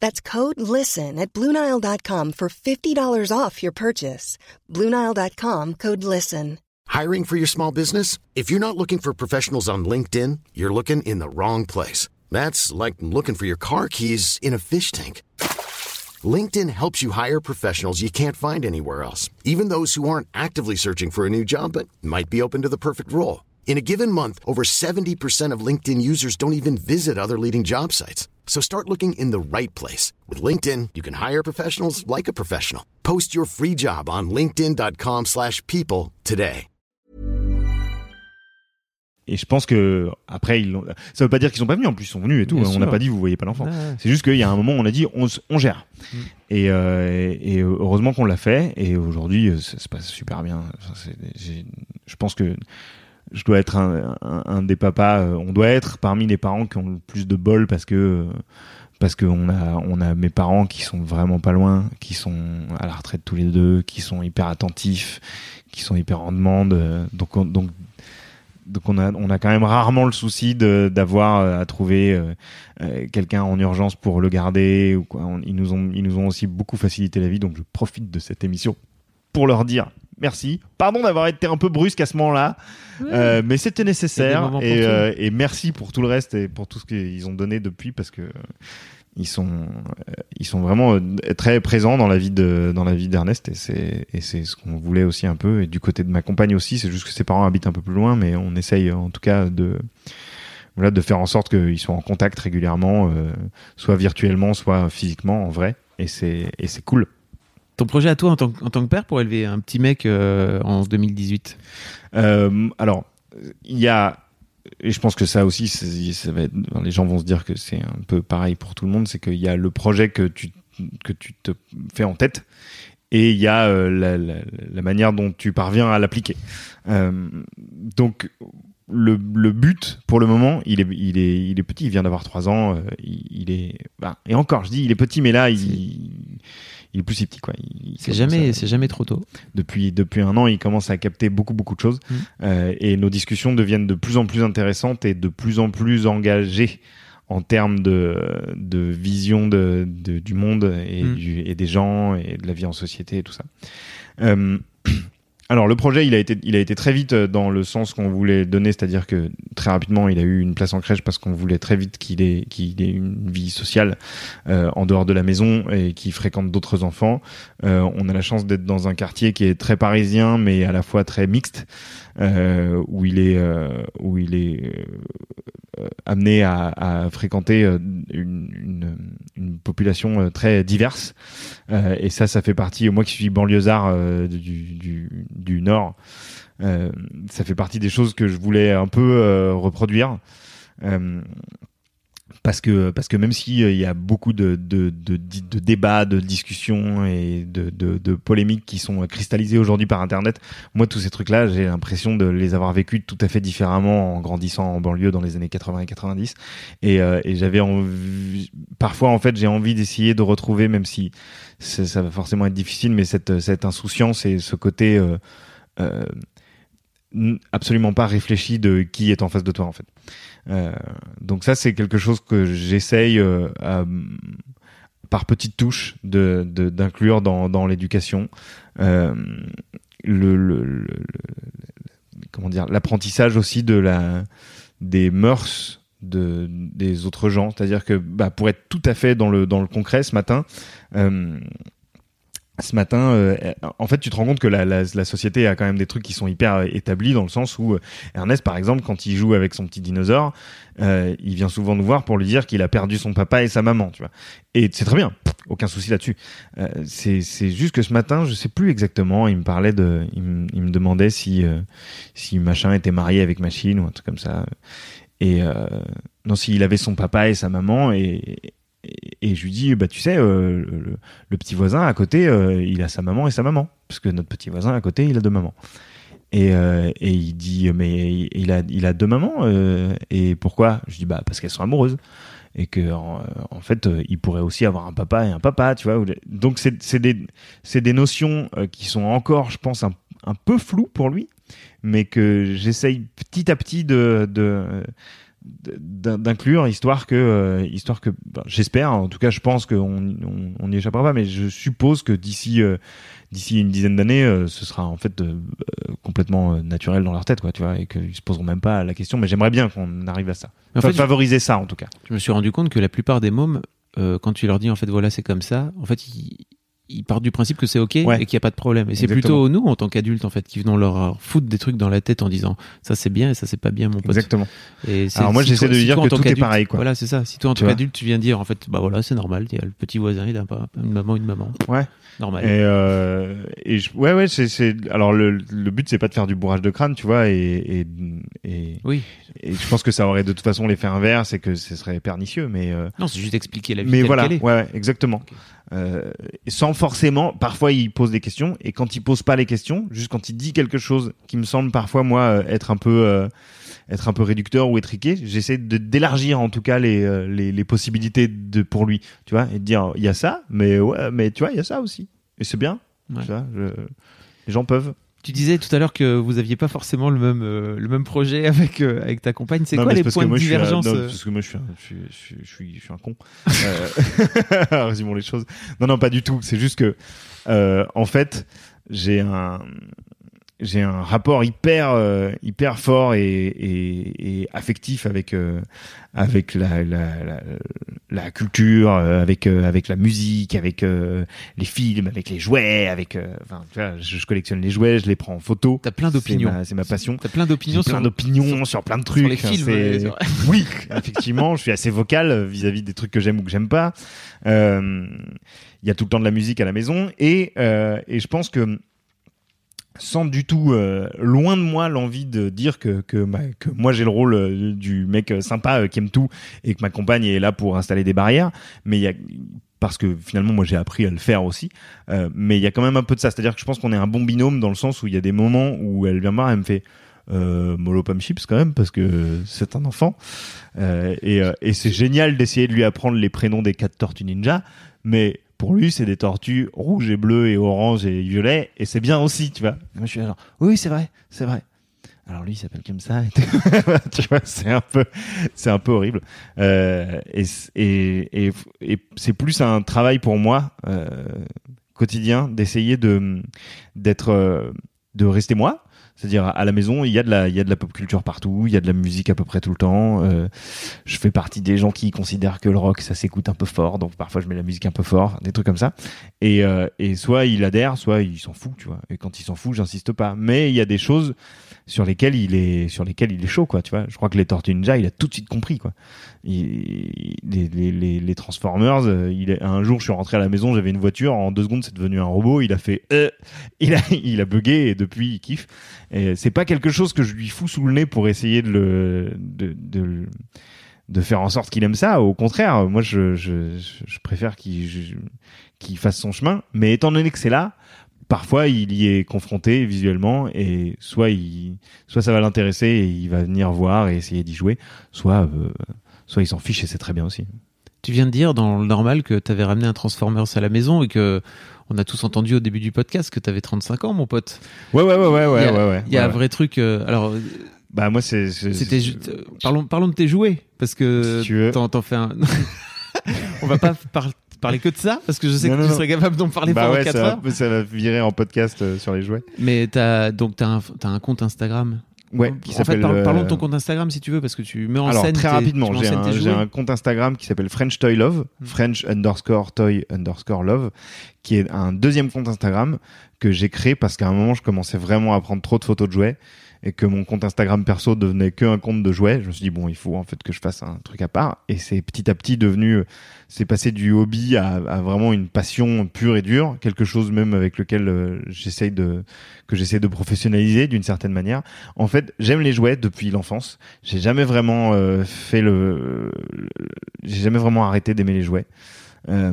That's code LISTEN at Bluenile.com for $50 off your purchase. Bluenile.com code LISTEN. Hiring for your small business? If you're not looking for professionals on LinkedIn, you're looking in the wrong place. That's like looking for your car keys in a fish tank. LinkedIn helps you hire professionals you can't find anywhere else, even those who aren't actively searching for a new job but might be open to the perfect role. In a given month, over 70% of LinkedIn users don't even visit other leading job sites. So start looking in the right place. With LinkedIn, you can hire professionals like a professional. Post your free job on linkedin.com/people slash people today. Et je pense que après, ils ça veut pas dire qu'ils sont pas venus. En plus, ils sont venus et tout. Bien on n'a pas dit vous voyez pas l'enfant. Ouais. C'est juste qu'il y a un moment, on a dit on, on gère. Mm. Et, euh, et heureusement qu'on l'a fait. Et aujourd'hui, ça se passe super bien. Enfin, je pense que je dois être un, un- un des papas. euh, On doit être parmi les parents qui ont le plus de bol parce que euh, parce qu'on a on a mes parents qui sont vraiment pas loin, qui sont à la retraite tous les deux, qui sont hyper attentifs, qui sont hyper en demande. euh, Donc on, donc donc on a on a quand même rarement le souci de d'avoir à trouver quelqu'un en urgence pour le garder ou quoi. Ils nous ont ils nous ont aussi beaucoup facilité la vie donc je profite de cette émission pour leur dire merci. Pardon d'avoir été un peu brusque à ce moment-là, euh, mais c'était nécessaire. Et, euh, et merci pour tout le reste et pour tout ce qu'ils ont donné depuis parce que euh, ils sont euh, ils sont vraiment euh, très présents dans la vie de dans la vie d'Ernest et c'est et c'est ce qu'on voulait aussi un peu. Et du côté de ma compagne aussi c'est juste que ses parents habitent un peu plus loin mais on essaye en tout cas de voilà de faire en sorte qu'ils soient en contact régulièrement euh, soit virtuellement soit physiquement en vrai. Et c'est et c'est cool Ton projet à toi en tant, que- en tant que père pour élever un petit mec euh, en 2018 Euh, alors, il y a, et je pense que ça aussi, c'est- ça va être, les gens vont se dire que c'est un peu pareil pour tout le monde, c'est qu'il y a le projet que tu, que tu te fais en tête et il y a euh, la, la- la manière dont tu parviens à l'appliquer. Euh, donc, le, le but, pour le moment, il est, il est, il est petit, il vient d'avoir trois ans, il, il est, bah, et encore, je dis, il est petit, mais là, il, il est plus si petit, quoi. C'est jamais, c'est jamais trop tôt. depuis depuis un an, il commence à capter beaucoup beaucoup de choses Mm. Euh, et nos discussions deviennent de plus en plus intéressantes et de plus en plus engagées en termes de de vision de, de- du monde et Mm. du et des gens et de la vie en société et tout ça. Euh, alors le projet, il a été, il a été très vite dans le sens qu'on voulait donner, c'est-à-dire que très rapidement, il a eu une place en crèche parce qu'on voulait très vite qu'il ait, qu'il ait une vie sociale euh, en dehors de la maison et qu'il fréquente d'autres enfants. Euh, on a la chance d'être dans un quartier qui est très parisien, mais à la fois très mixte, euh, où il est, euh, où il est euh, amené à, à fréquenter euh, une, une, une population euh, très diverse. Euh, et ça, ça fait partie, moi qui suis banlieusard euh, du, du, du Nord, euh, ça fait partie des choses que je voulais un peu euh, reproduire. Euh, parce que parce que même si euh, il y a beaucoup de de, de, de- débats, de discussions et de, de, polémiques qui sont cristallisées aujourd'hui par Internet, moi tous ces trucs-là, j'ai l'impression de les avoir vécus tout à fait différemment en grandissant en banlieue dans les années 80 et 90. Et, euh, et j'avais envie, parfois en fait, j'ai envie d'essayer de retrouver, même si ça va forcément être difficile, mais cette cette insouciance et ce côté euh, euh, absolument pas réfléchi de qui est en face de toi en fait. Euh, donc ça c'est quelque chose que j'essaye euh, à- par petites touches de d'inclure dans dans l'éducation. Euh, le, dire l'apprentissage aussi de la des mœurs de des autres gens c'est-à-dire que bah, pour être tout à fait dans le dans le concret ce matin ce matin, euh, en fait, tu te rends compte que la, la, la société a quand même des trucs qui sont hyper euh, établis dans le sens où euh, Ernest, par exemple, quand il joue avec son petit dinosaure, euh, il vient souvent nous voir pour lui dire qu'il a perdu son papa et sa maman, tu vois. Et c'est très bien, aucun souci là-dessus. Euh, c'est juste que ce matin, je sais plus exactement, il me parlait de, il me, il me demandait si euh, si machin était marié avec machine ou un truc comme ça. Et non, s'il avait son papa et sa maman et et, je lui dis, bah tu sais, euh, le, petit voisin à côté, euh, il a sa maman et sa maman, parce que notre petit voisin à côté, il a deux mamans. Et, euh, et il dit, mais il a, il a deux mamans, et pourquoi? Je dis, bah parce qu'elles sont amoureuses. Et que en, fait, il pourrait aussi avoir un papa et un papa, tu vois. Donc c'est des, des notions qui sont encore, je pense, un, un peu floues pour lui. mais que j'essaye petit à petit de, d'inclure histoire que euh, histoire que ben, j'espère en tout cas je pense qu'on on, on y échappera pas mais je suppose que d'ici euh, d'ici une dizaine d'années euh, ce sera en fait complètement naturel dans leur tête quoi tu vois et qu'ils se poseront même pas la question mais j'aimerais bien qu'on arrive à ça. En Fa- fait, favoriser ça en tout cas. Je me suis rendu compte que la plupart des mômes, quand tu leur dis en fait voilà c'est comme ça, en fait ils, ils partent du principe que c'est ok Ouais. et qu'il n'y a pas de problème. Et c'est plutôt nous en tant qu'adultes en fait qui venons leur foutre des trucs dans la tête en disant ça c'est bien et ça c'est pas bien mon pote. exactement Et Alors moi, si j'essaie de lui si dire toi, en que tant tout est pareil, quoi. Voilà c'est ça. Si toi en Tu tant qu'adulte tu viens dire en fait bah voilà c'est normal, il y a le petit voisin il a pas une maman une maman. Ouais. Normal. Et, euh, et je- ouais, ouais, c'est, c'est, alors le, le but c'est pas de faire du bourrage de crâne, tu vois, et, et, et, Oui. et je pense que ça aurait de toute façon l'effet inverse et que ce serait pernicieux, mais, euh, Non c'est juste expliquer la vie mais voilà, est. ouais, exactement. Euh, sans forcément, parfois il pose des questions, et quand il pose pas les questions, juste quand il dit quelque chose qui me semble parfois moi euh, être un peu, euh, être un peu réducteur ou étriqué, j'essaie de d'élargir en tout cas les, euh, les, les possibilités de pour lui, tu vois, et de dire il y a ça, mais ouais, mais tu vois, il y a ça aussi, et c'est bien. Ouais. Tu vois, je- les gens peuvent. Tu disais tout à l'heure que vous aviez pas forcément le même euh, le même projet avec euh, avec ta compagne. C'est quoi les points de suis divergence non, Parce que moi, je suis, un, je suis, je suis, je suis, un con. Résumons les choses. Non, non, pas du tout. C'est juste que, en fait, j'ai un, j'ai un rapport hyper, euh, hyper fort et, et, et affectif avec, euh, avec la, la, la, la culture, euh, avec, euh, avec la musique, avec euh, les films, avec les jouets, avec, euh, enfin, tu vois, je, je collectionne les jouets, je les prends en photo. T'as plein d'opinions. C'est ma, ma passion. T'as plein d'opinions plein sur d'opinions sur, plein de trucs. les films, sur- Oui, effectivement, je suis assez vocal vis-à-vis des trucs que j'aime ou que j'aime pas. Euh, Il y a tout le temps de la musique à la maison et, euh, et je pense que sans du tout euh, loin de moi l'envie de dire que que, ma- que moi j'ai le rôle euh, du mec euh, sympa euh, qui aime tout et que ma compagne est là pour installer des barrières. Mais il y a parce que finalement moi j'ai appris à le faire aussi. Mais il y a quand même un peu de ça. C'est à dire que je pense qu'on est un bon binôme dans le sens où il y a des moments où elle vient me voir elle me fait euh, mollo pomme chips quand même parce que c'est un enfant. Et, et c'est génial d'essayer de lui apprendre les prénoms des quatre tortues ninja. Mais pour lui c'est des tortues rouges et bleues et orange et violet et c'est bien aussi tu vois. Moi je suis genre oui c'est vrai c'est vrai. Alors lui il s'appelle comme ça tu vois c'est un peu c'est un peu horrible. Euh, et et et, et c'est plus un travail pour moi euh, quotidien d'essayer de d'être euh, de rester moi c'est-à-dire à la maison, il y a de la, il y a de la pop culture partout, il y a de la musique à peu près tout le temps. Euh, je fais partie des gens qui considèrent que le rock ça s'écoute un peu fort, donc parfois je mets la musique un peu fort, des trucs comme ça. Et, euh, et soit il adhère, soit il s'en fout, tu vois. Et quand il s'en fout, j'insiste pas. Mais il y a des choses sur lesquelles il est, sur lesquelles il est chaud, quoi, tu vois. Je crois que les Tortues Ninja, il a tout de suite compris, quoi. Les, les, les, Transformers, euh, il est, un jour je suis rentré à la maison, j'avais une voiture, en deux secondes c'est devenu un robot, il a fait, euh, il a, il a bugué et depuis il kiffe. Et c'est pas quelque chose que je lui fous sous le nez pour essayer de le, de, de, faire en sorte qu'il aime ça. Au contraire, moi, je, je, préfère qu'il, qu'il fasse son chemin. Mais étant donné que c'est là, parfois il y est confronté visuellement et soit il, soit ça va l'intéresser et il va venir voir et essayer d'y jouer, soit, euh, soit il s'en fiche et c'est très bien aussi. Tu viens de dire dans le normal que t'avais ramené un Transformers à la maison et que on a tous entendu au début du podcast que t'avais 35 ans, mon pote. Ouais, ouais, ouais, ouais, ouais, il y a, ouais, ouais. il y a un vrai truc. euh, alors, euh, Bah, moi, c'est, c'était. Parlons, parlons de tes jouets parce que Si tu veux. t'en fais un. on va pas par- parler que de ça parce que je sais Non, que non, tu non. serais capable d'en parler bah pendant ouais, 4 ça, heures. va, ça va virer en podcast euh, sur les jouets. Mais t'as donc t'as un, un compte Instagram. Ouais, qui en fait, s'appelle. parlons, parlons de ton euh, compte Instagram si tu veux parce que tu mets en Alors scène. très rapidement, j'ai un, un compte Instagram qui s'appelle French Toy Love, Mm. French underscore Toy underscore Love, qui est un deuxième compte Instagram que j'ai créé parce qu'à un moment je commençais vraiment à prendre trop de photos de jouets et que mon compte Instagram perso devenait que un compte de jouets. Je me suis dit bon, il faut en fait que je fasse un truc à part et c'est petit à petit devenu, c'est passé du hobby à, vraiment une passion pure et dure, quelque chose même avec lequel euh, j'essaye de que j'essaie de professionnaliser d'une certaine manière. En fait, j'aime les jouets depuis l'enfance. J'ai jamais vraiment euh, fait le- j'ai jamais vraiment arrêté d'aimer les jouets. Euh,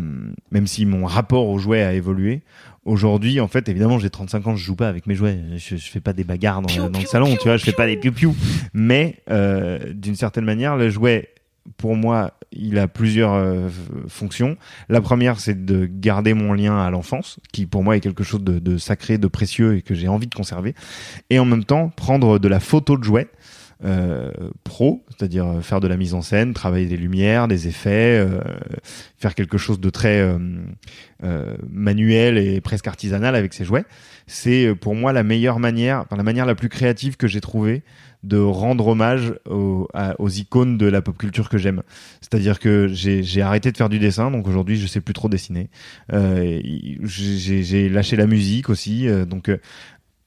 même si mon rapport aux jouets a évolué. Aujourd'hui, en fait, évidemment, j'ai 35 ans, je joue pas avec mes jouets. Je, je fais pas des bagarres dans, dans le salon, tu vois, je fais pas des piou-piou. Mais euh, d'une certaine manière, le jouet pour moi, il a plusieurs euh, fonctions. La première, c'est de garder mon lien à l'enfance, qui pour moi est quelque chose de, de sacré, de précieux et que j'ai envie de conserver. Et en même temps, prendre de la photo de jouets. Euh, pro, c'est-à-dire euh, faire de la mise en scène, travailler des lumières, des effets, euh, faire quelque chose de très euh, euh, manuel et presque artisanal avec ses jouets. C'est euh, pour moi la meilleure manière, enfin, la manière la plus créative que j'ai trouvée de rendre hommage aux, aux icônes de la pop culture que j'aime. C'est-à-dire que j'ai arrêté de faire du dessin, donc aujourd'hui je sais plus trop dessiner. J'ai lâché la musique aussi, donc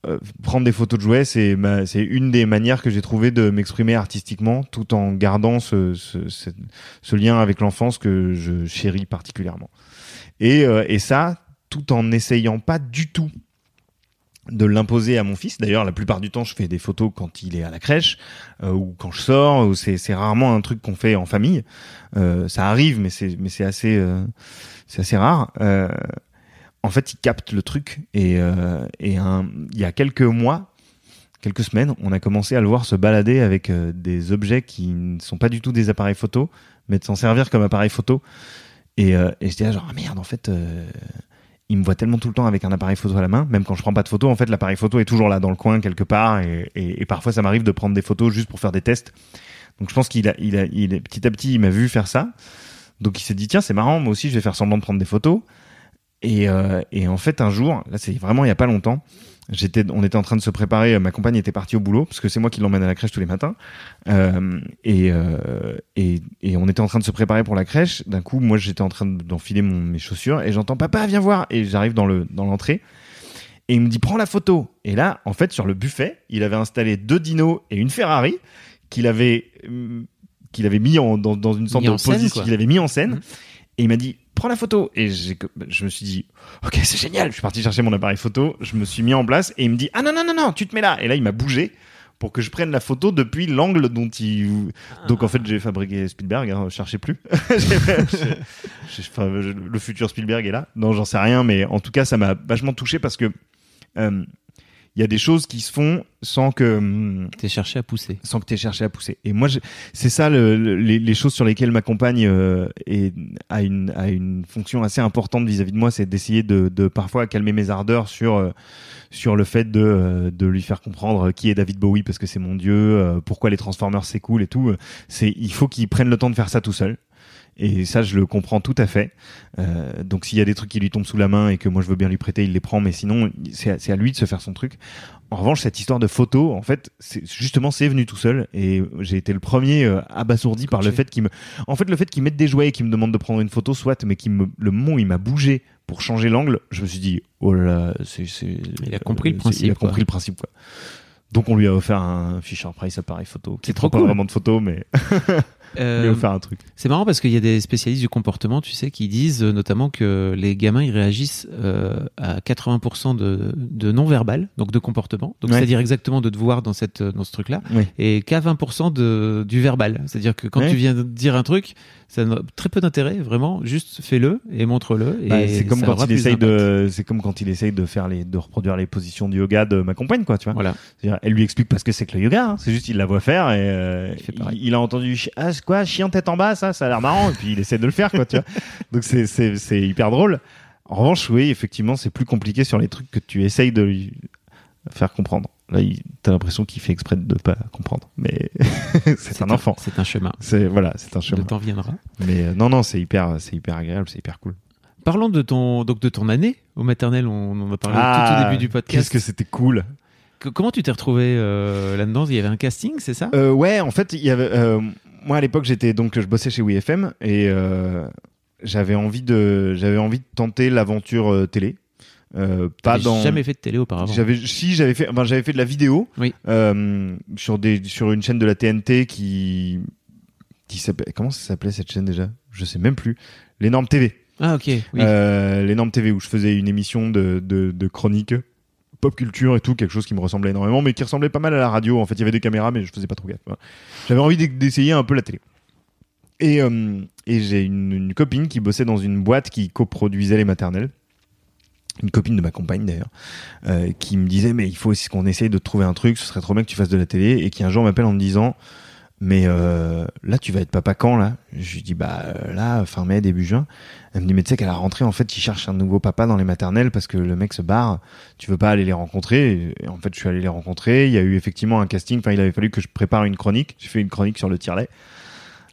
euh, prendre des photos de jouets, c'est ma- une des manières que j'ai trouvé de m'exprimer artistiquement, tout en gardant ce, ce, ce, lien avec l'enfance que je chéris particulièrement. Et, euh, et ça, tout en n'essayant pas du tout de l'imposer à mon fils. D'ailleurs, la plupart du temps, je fais des photos quand il est à la crèche euh, ou quand je sors. Ou c'est c'est rarement un truc qu'on fait en famille. Euh, ça arrive, mais c'est mais c'est assez euh, c'est assez rare. En fait, il capte le truc et euh, il y a quelques mois, quelques semaines, on a commencé à le voir se balader avec euh, des objets qui ne sont pas du tout des appareils photo, mais de s'en servir comme appareil photo. Et, euh, et j'étais là genre ah merde en fait. Euh, il me voit tellement tout le temps avec un appareil photo à la main, même quand je prends pas de photos, en fait, l'appareil photo est toujours là dans le coin quelque part, et, parfois ça m'arrive de prendre des photos juste pour faire des tests. Donc je pense qu'il a, il a, il est petit à petit, il m'a vu faire ça, donc il s'est dit tiens c'est marrant, moi aussi je vais faire semblant de prendre des photos. Et, euh, et en fait un jour, là c'est vraiment il y a pas longtemps, j'étais, on était en train de se préparer, ma compagne était partie au boulot parce que c'est moi qui l'emmène à la crèche tous les matins, euh, et, euh, et et on était en train de se préparer pour la crèche. D'un coup, moi j'étais en train d'enfiler mes chaussures et j'entends papa viens voir et j'arrive dans le dans l'entrée et il me dit prends la photo. Et là, en fait, sur le buffet, il avait installé deux dinos et une Ferrari qu'il avait hum, qu'il avait mis en, dans, dans une sorte de position qu'il avait mis en scène. Mhm. Et il m'a dit prends la photo. Et je me suis dit ok c'est génial. Je suis parti chercher mon appareil photo. Je me suis mis en place et il me dit ah non non non non tu te mets là. Et là il m'a bougé pour que je prenne la photo depuis l'angle dont il. Donc en fait j'ai fabriqué Spielberg. Hein, cherchez plus. Le futur Spielberg est là. Non j'en sais rien, mais en tout cas ça m'a vachement touché parce que euh, il y a des choses qui se font sans que hum, T'es cherché à pousser. sans que tu aies cherché à pousser. Et moi, je- c'est ça le- le- les, les choses sur lesquelles ma compagne euh, est, a, une, a une fonction assez importante vis-à-vis de moi, c'est d'essayer de, de parfois calmer mes ardeurs sur euh, sur le fait de, euh, de lui faire comprendre qui est David Bowie parce que c'est mon dieu, euh, pourquoi les Transformers c'est cool et tout. C'est il faut qu'il prenne le temps de faire ça tout seul. Et ça, je le comprends tout à fait. Euh, donc, s'il y a des trucs qui lui tombent sous la main et que moi je veux bien lui prêter, il les prend. Mais sinon, c'est à, lui de se faire son truc. En revanche, cette histoire de photo, en fait, justement, c'est venu tout seul. Et j'ai été le premier euh, abasourdi par le fait qu'il me, en fait, le fait qu'il mette des jouets et qu'il me demande de prendre une photo, soit, mais qu'il me, le moment où il m'a bougé pour changer l'angle, je me suis dit, oh là là, c'est, Il a compris le principe, Il a quoi. compris le principe, quoi. Donc, on lui a offert un Fisher Price appareil photo. qui C'est trop prend pas cool. vraiment de photos, mais lui Euh, a offert un truc. C'est marrant parce qu'il y a des spécialistes du comportement, tu sais, qui disent euh, notamment que les gamins ils réagissent euh, à 80% de, de non-verbal, donc de comportement. Donc Ouais. c'est-à-dire exactement de te voir dans cette dans ce truc-là, et qu'à 20% de du verbal. C'est-à-dire que quand Ouais. tu viens de dire un truc, ça n'a très peu d'intérêt, vraiment. Juste fais-le et montre-le. Bah, c'est comme quand il essaye de, c'est comme quand il essaye de faire les, de reproduire les positions du yoga de ma compagne, quoi, tu vois. Voilà. Elle lui explique pas ce que c'est que le yoga. hein. C'est juste, il la voit faire et euh, Il il, a entendu ah quoi chien tête en bas, ça, ça a l'air marrant. Et puis il essaie de le faire, quoi, tu vois. Donc c'est c'est c'est hyper drôle. En revanche, oui, effectivement, c'est plus compliqué sur les trucs que tu essayes de lui faire comprendre. Là, t'as l'impression qu'il fait exprès de pas comprendre, mais c'est un enfant. C'est un chemin. C'est voilà, c'est un Le chemin. temps viendra. Mais euh, non, non, c'est hyper, c'est hyper agréable, c'est hyper cool. Parlons de ton donc de ton année au maternel. On en a parlé tout au début du podcast. Ah, Qu'est-ce que c'était cool. Que- Comment tu t'es retrouvé euh, là-dedans? Il y avait un casting, c'est ça? Euh, ouais, en fait, il y avait. Moi, à l'époque, j'étais donc je bossais chez WeFM et euh, j'avais envie de j'avais envie de tenter l'aventure euh, télé. Euh, pas dans. jamais fait de télé auparavant. J'avais si j'avais fait enfin, j'avais fait de la vidéo Oui. euh, sur des sur une chaîne de la TNT qui qui s'appelle comment ça s'appelait cette chaîne déjà? Je sais même plus l'énorme TV Ah ok. Oui. l'énorme TV où je faisais une émission de, de, de chronique pop culture et tout, quelque chose qui me ressemblait énormément, mais qui ressemblait pas mal à la radio. En fait, il y avait des caméras, mais je faisais pas trop gaffe. J'avais envie d'e- d'essayer un peu la télé. Et, euh, j'ai une, copine qui bossait dans une boîte qui coproduisait les maternelles. Une copine de ma compagne d'ailleurs, euh, qui me disait mais il faut qu'on essaye de trouver un truc, ce serait trop bien que tu fasses de la télé, et qui un jour m'appelle en me disant mais euh, là, tu vas être papa quand là? Je lui dis bah euh, là, fin mai, début juin. Elle me dit mais tu sais qu'à la rentrée, en fait, ils cherchent un nouveau papa dans les maternelles parce que le mec se barre. Tu veux pas aller les rencontrer? Et en fait, je suis allé les rencontrer. Il y a eu effectivement un casting. Enfin, il avait fallu que je prépare une chronique. J'ai fait une chronique sur le tire-lait.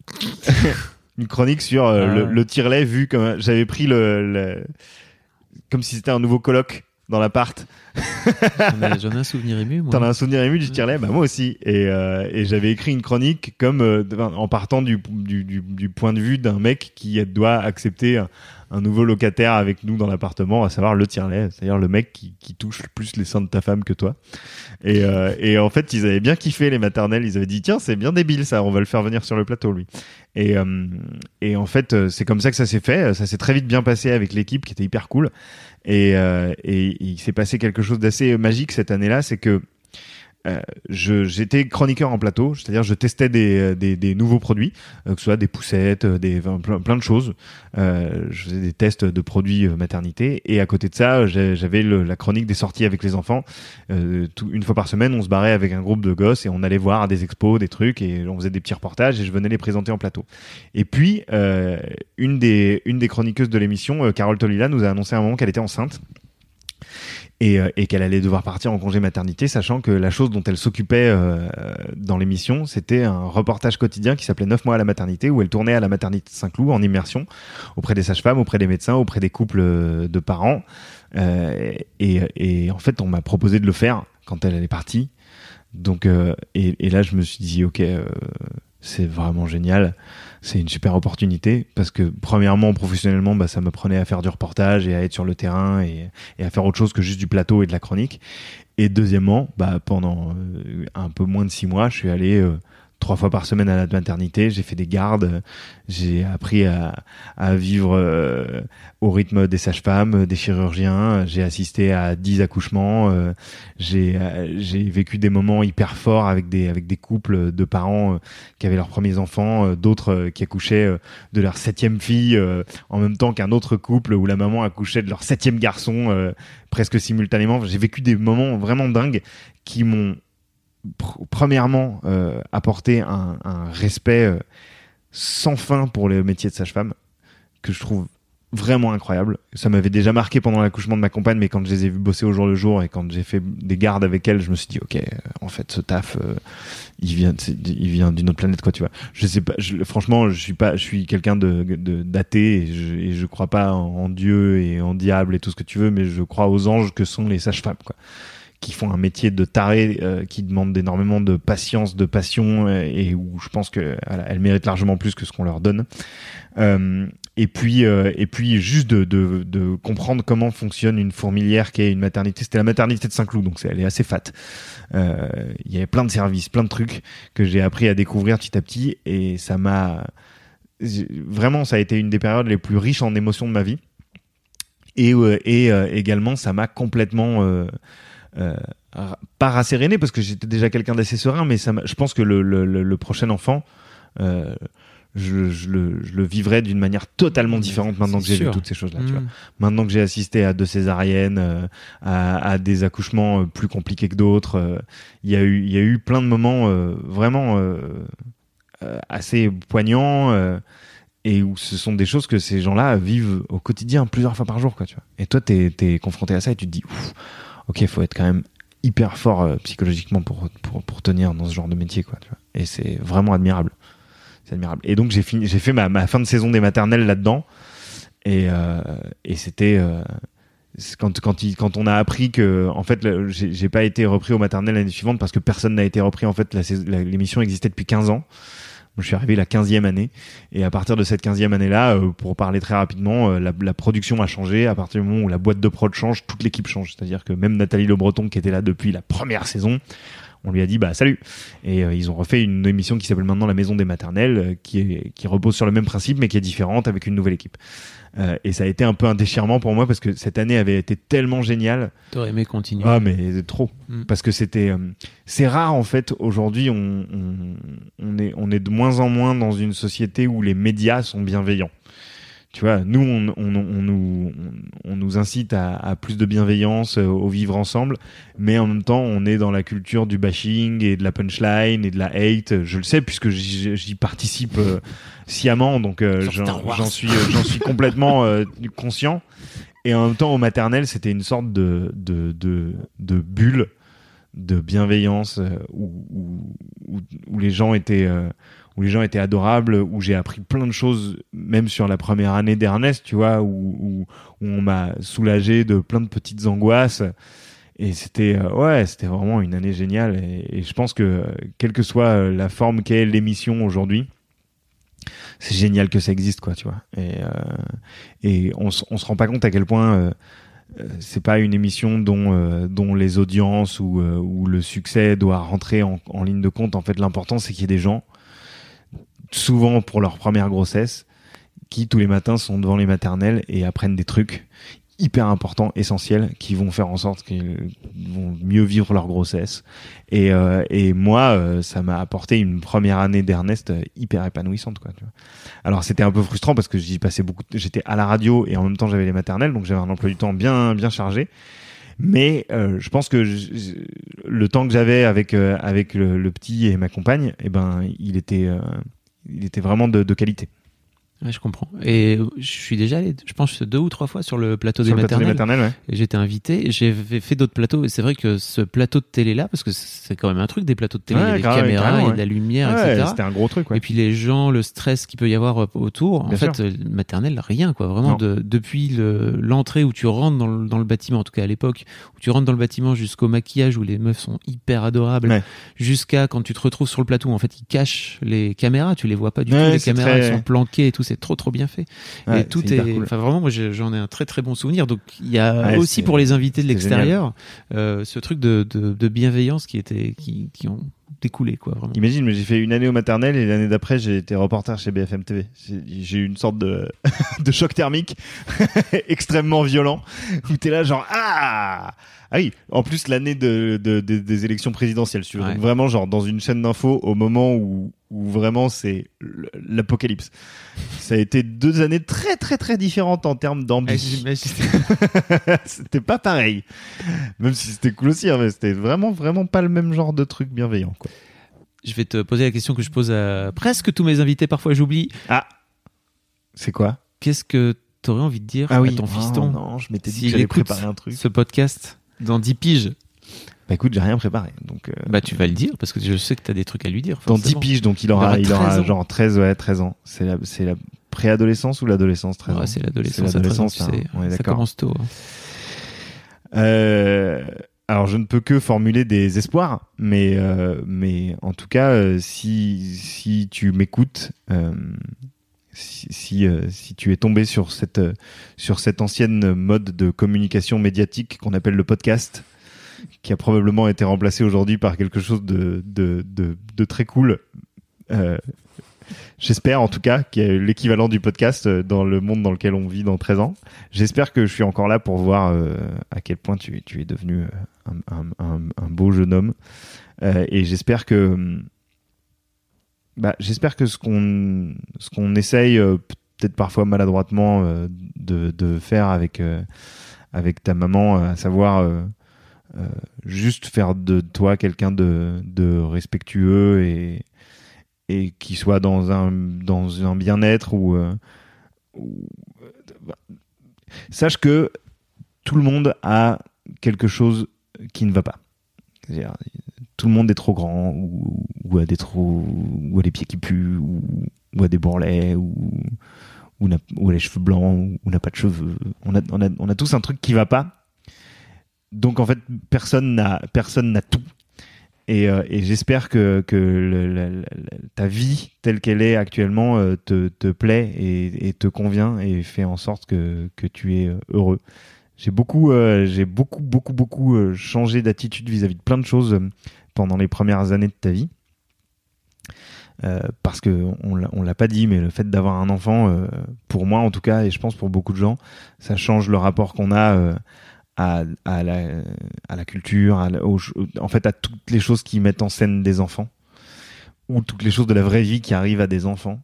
une chronique sur euh, le, Ah. le tire-lait vu comme j'avais pris le, le- comme si c'était un nouveau colloque dans l'appart. J'en ai- un souvenir ému. T'en as un souvenir ému du tire-lait Bah moi aussi. Et, euh, et j'avais écrit une chronique comme euh, en partant du, du, du, du point de vue d'un mec qui doit accepter un, un nouveau locataire avec nous dans l'appartement, à savoir le tire-lait, c'est-à-dire le mec qui, qui touche plus les seins de ta femme que toi. Et, euh, et en fait, ils avaient bien kiffé les maternelles. Ils avaient dit tiens, c'est bien débile ça, on va le faire venir sur le plateau lui. Et, euh, et en fait, euh, c'est comme ça que ça s'est fait. Ça s'est très vite bien passé avec l'équipe qui était hyper cool. Et, euh, et il s'est passé quelque chose d'assez magique cette année-là, c'est que euh, j'étais chroniqueur en plateau, c'est-à-dire je testais des, nouveaux produits, euh, que ce soit des poussettes, euh, des plein, de choses. Je faisais des tests de produits maternité et à côté de ça, j'avais la chronique des sorties avec les enfants. Une fois par semaine, on se barrait avec un groupe de gosses et on allait voir des expos, des trucs et on faisait des petits reportages et je venais les présenter en plateau. Et puis une des une des chroniqueuses de l'émission, Carole Tolila, nous a annoncé à un moment qu'elle était enceinte et, euh, et qu'elle allait devoir partir en congé maternité, sachant que la chose dont elle s'occupait euh, dans l'émission, c'était un reportage quotidien qui s'appelait 9 mois à la maternité, où elle tournait à la maternité de Saint-Cloud en immersion auprès des sages-femmes, auprès des médecins, auprès des couples euh, de parents. Et, et en fait, on m'a proposé de le faire quand elle, elle est partie. Donc, euh, et, et là, je me suis dit, ok, euh, c'est vraiment génial. C'est une super opportunité parce que premièrement, professionnellement, bah, ça me prenait à faire du reportage et à être sur le terrain et, et à faire autre chose que juste du plateau et de la chronique. Et deuxièmement, bah, pendant euh, un peu moins de six mois, je suis allé euh, trois fois par semaine à la maternité. J'ai fait des gardes. J'ai appris à, à vivre euh, au rythme des sages-femmes, des chirurgiens. J'ai assisté à 10 accouchements. euh, j'ai euh, vécu des moments hyper forts avec des avec des couples de parents euh, qui avaient leurs premiers enfants, euh, d'autres qui accouchaient de leur septième fille en même temps qu'un autre couple où la maman accouchait de leur septième garçon presque simultanément. J'ai vécu des moments vraiment dingues qui m'ont pr- premièrement euh, apporté un, respect euh, sans fin pour le métier de sage-femme que je trouve vraiment incroyable. Ça m'avait déjà marqué pendant l'accouchement de ma compagne, mais quand je les ai vus bosser au jour le jour et quand j'ai fait des gardes avec elle, je me suis dit, ok, euh, en fait, ce taf, il vient, il vient d'une autre planète, quoi, tu vois. Je sais pas, franchement, je suis pas, je suis quelqu'un de, d'athée et je, et je crois pas en, en Dieu et en diable et tout ce que tu veux, mais je crois aux anges que sont les sages-femmes, quoi qui font un métier de taré euh, qui demande énormément de patience, de passion euh, et où je pense que voilà, elles méritent largement plus que ce qu'on leur donne. Euh, et puis et puis juste de, comprendre comment fonctionne une fourmilière qui est une maternité. C'était la maternité de Saint-Cloud, donc elle est assez fat. Il y avait plein de services, plein de trucs que j'ai appris à découvrir petit à petit et ça m'a vraiment ça a été une des périodes les plus riches en émotions de ma vie. Et, et également ça m'a complètement euh, pas rasséréné parce que j'étais déjà quelqu'un d'assez serein, mais ça je pense que le, le, le- le prochain enfant, euh, je, je le, je le vivrai d'une manière totalement différente maintenant que j'ai vu toutes ces choses-là. Mmh. Maintenant que j'ai assisté à deux césariennes, euh, à, à des accouchements plus compliqués que d'autres, il y a eu, y a eu plein de moments vraiment assez poignants. et où ce sont des choses que ces gens-là vivent au quotidien plusieurs fois par jour, quoi, tu vois. Et toi, t'es es confronté à ça et tu te dis, Ouf, ok, faut être quand même hyper fort euh, psychologiquement pour, pour, pour tenir dans ce genre de métier, quoi, tu vois. Et c'est vraiment admirable. C'est admirable. Et donc, j'ai fini, j'ai fait ma, fin de saison des maternelles là-dedans. Et, euh, et c'était, euh, quand, quand, il, quand on a appris que, en fait, j'ai j'ai pas été repris au maternel l'année suivante parce que personne n'a été repris. En fait, la- l'émission existait depuis 15 ans. Je suis arrivé la 15e année. Et à partir de cette 15e année-là, euh, pour parler très rapidement, euh, la, production a changé. À partir du moment où la boîte de prod change, toute l'équipe change. C'est-à-dire que même Nathalie Le Breton, qui était là depuis la première saison, on lui a dit bah salut et euh, ils ont refait une émission qui s'appelle maintenant la maison des maternelles euh, qui qui repose sur le même principe mais qui est différente avec une nouvelle équipe Euh, et ça a été un peu un déchirement pour moi parce que cette année avait été tellement géniale T'aurais aimé continuer. ah mais trop Mm. parce que c'était euh, c'est rare en fait aujourd'hui on, on on est on est de moins en moins dans une société où les médias sont bienveillants tu vois nous on, on, on nous on, nous incite à, à plus de bienveillance, euh, au vivre ensemble, mais en même temps, on est dans la culture du bashing et de la punchline et de la hate. Je le sais puisque j'y participe euh, sciemment, donc euh, j'en suis, euh, suis complètement conscient. Et en même temps, au maternel, c'était une sorte de, de, de, de bulle de bienveillance où, où, où, où les gens étaient où les gens étaient adorables, où j'ai appris plein de choses, même sur la première année d'Ernest, tu vois, où, on m'a soulagé de plein de petites angoisses. Et c'était euh, ouais, c'était vraiment une année géniale. Et, je pense que quelle que soit euh, la forme qu'est l'émission aujourd'hui, c'est génial que ça existe, quoi, tu vois. Et, euh, on, on se rend pas compte à quel point euh, c'est pas une émission dont, dont les audiences ou, le succès doit rentrer en, en ligne de compte. En fait, l'important, c'est qu'il y ait des gens, souvent pour leur première grossesse, qui tous les matins sont devant les maternelles et apprennent des trucs hyper importants, essentiels, qui vont faire en sorte qu'ils vont mieux vivre leur grossesse. Et, euh, et moi, euh, ça m'a apporté une première année d'Ernest euh, hyper épanouissante, quoi. Tu vois. Alors c'était un peu frustrant parce que j'y passais beaucoup. J'étais à la radio et en même temps j'avais les maternelles, donc j'avais un emploi du temps bien bien chargé. Mais euh, je pense que le temps que j'avais avec euh, avec le, petit et ma compagne, eh ben il était il était vraiment de, qualité. Ouais, je comprends. Et je suis déjà allé, je pense, deux ou trois fois sur le plateau Sur des le plateau des maternelles. maternelles, ouais. Et J'étais invité, j'ai fait d'autres plateaux, et c'est vrai que ce plateau de télé là, parce que c'est quand même un truc des plateaux de télé, Ouais, il y a des caméras, il y a de la lumière, etc. c'était un gros truc. Et puis les gens, le stress qu'il peut y avoir euh, autour. En Bien fait, sûr. euh, maternelle, rien quoi. Vraiment, de, depuis le- l'entrée où tu rentres dans le, dans le bâtiment, en tout cas à l'époque, où tu rentres dans le bâtiment jusqu'au maquillage où les meufs sont hyper adorables, jusqu'à quand tu te retrouves sur le plateau, où, en fait, ils cachent les caméras, tu les vois pas du tout, les caméras très- sont planquées et tout, c'est trop trop bien fait. Ouais, et tout est, cool. enfin vraiment, moi j'en ai un très très bon souvenir. Donc il y a Ouais, aussi pour les invités de l'extérieur euh, ce truc de, de, de bienveillance qui était qui, qui ont découlé quoi vraiment. Imagine, mais j'ai fait une année au maternel et l'année d'après j'ai été reporter chez BFM TV. J'ai- eu une sorte de, de choc thermique extrêmement violent où t'es là genre ah ah oui. En plus l'année de, de- de- des élections présidentielles, si tu. Ouais. Vraiment genre dans une chaîne d'infos au moment où où vraiment c'est l'apocalypse. Ça a été deux années très très très différentes en termes d'ambition. j'imagine. c'était pas pareil. Même si c'était cool aussi, hein, mais c'était vraiment vraiment pas le même genre de truc bienveillant quoi. Je vais te poser la question que je pose à presque tous mes invités. Parfois, j'oublie. Ah, c'est quoi? Qu'est-ce que tu aurais envie de dire Ah oui, à ton Oh, fiston non, je m'étais dit que j'allais préparer un truc. ce podcast dans 10 piges? Bah écoute, j'ai rien préparé. Donc, euh, Bah, tu vas le dire parce que je sais que tu as des trucs à lui dire. dans 10 forcément. piges, donc il Il aura, il aura, 13 ans. genre 13, ouais, 13 ans. C'est la, c'est la préadolescence ou l'adolescence 13 Ouais, ans? c'est l'adolescence. C'est à 13 ans, l'adolescence, tu hein, sais. ça commence tôt. hein. Euh, alors je ne peux que formuler des espoirs, mais euh, en tout cas, euh, si si tu m'écoutes, euh, si si, tu es tombé sur cette sur ancienne mode de communication médiatique qu'on appelle le podcast, qui a probablement été remplacé aujourd'hui par quelque chose de de très cool. J'espère en tout cas qu'il y a l'équivalent du podcast euh, dans le monde dans lequel on vit dans 13 ans. J'espère que je suis encore là pour voir euh, à quel point tu, es devenu euh, un, beau jeune homme. Et j'espère que hum, bah, j'espère que ce qu'on ce qu'on essaye peut-être parfois maladroitement de, faire avec avec ta maman, à savoir juste faire de toi quelqu'un de, de respectueux et et qui soit dans un dans un bien-être ou, euh, ou- sache que tout le monde a quelque chose qui ne va pas. Tout le monde est trop grand ou, a des trop ou a des pieds qui puent ou, a des bourrelets ou ou, n'a- ou a les cheveux blancs ou n'a pas de cheveux. On a, on a on a tous un truc qui va pas. Donc en fait personne n'a tout. Et, euh, et j'espère que, ta vie telle qu'elle est actuellement euh, te, plaît et, te convient et fait en sorte que, tu es euh, heureux. J'ai beaucoup, j'ai beaucoup, beaucoup, beaucoup changé d'attitude vis-à-vis de plein de choses pendant les premières années de ta vie. Parce que on l'a- pas dit, mais le fait d'avoir un enfant, pour moi en tout cas, et je pense pour beaucoup de gens, ça change le rapport qu'on a à, à, la, à la culture, à la- en fait à toutes les choses qui mettent en scène des enfants, ou toutes les choses de la vraie vie qui arrivent à des enfants.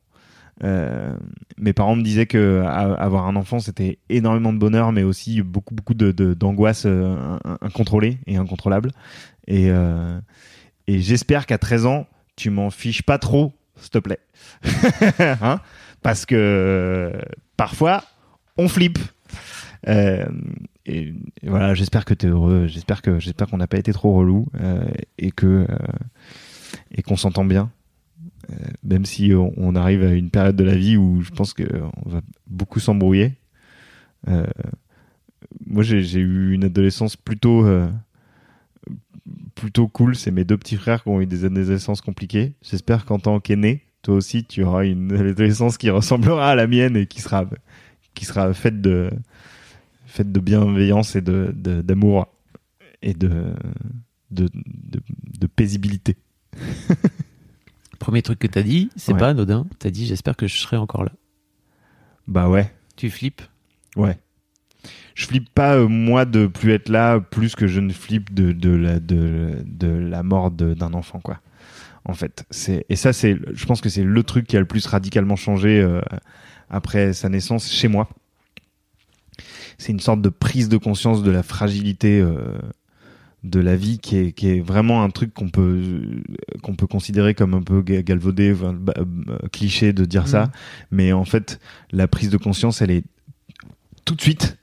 Euh, mes parents me disaient que avoir un enfant c'était énormément de bonheur, mais aussi beaucoup beaucoup de d'angoisse euh, in- incontrôlée et incontrôlable. Et euh, et j'espère qu'à 13 ans tu m'en fiches pas trop, s'il te plaît, hein? Parce que euh, parfois on flippe. Et, voilà, j'espère que t'es heureux. J'espère que j'espère qu'on n'a pas été trop relou euh, et que euh, et qu'on s'entend bien. Euh, même si on, arrive à une période de la vie où je pense que on va beaucoup s'embrouiller. Moi, j'ai eu une adolescence plutôt plutôt cool. C'est mes deux petits frères qui ont eu des adolescences compliquées. J'espère qu'en tant qu'aîné, toi aussi, tu auras une adolescence qui ressemblera à la mienne et qui sera qui sera faite de faite de bienveillance et de de- d'amour et de de, paisibilité. Premier truc que t'as dit, c'est Ouais. pas anodin. T'as dit j'espère que je serai encore là. Bah ouais. Tu flippes Ouais. Je flippe pas euh, moi de plus être là plus que je ne flippe de de la de, de la mort d'un enfant quoi. En fait, c'est et ça c'est je pense que c'est le truc qui a le plus radicalement changé euh, après sa naissance chez moi. C'est une sorte de prise de conscience de la fragilité euh, de la vie qui est qui est vraiment un truc qu'on peut qu'on peut considérer comme un peu ga- galvaudé, enfin, bah, euh, cliché de dire ça, Mhm. mais en fait la prise de conscience elle est tout de suite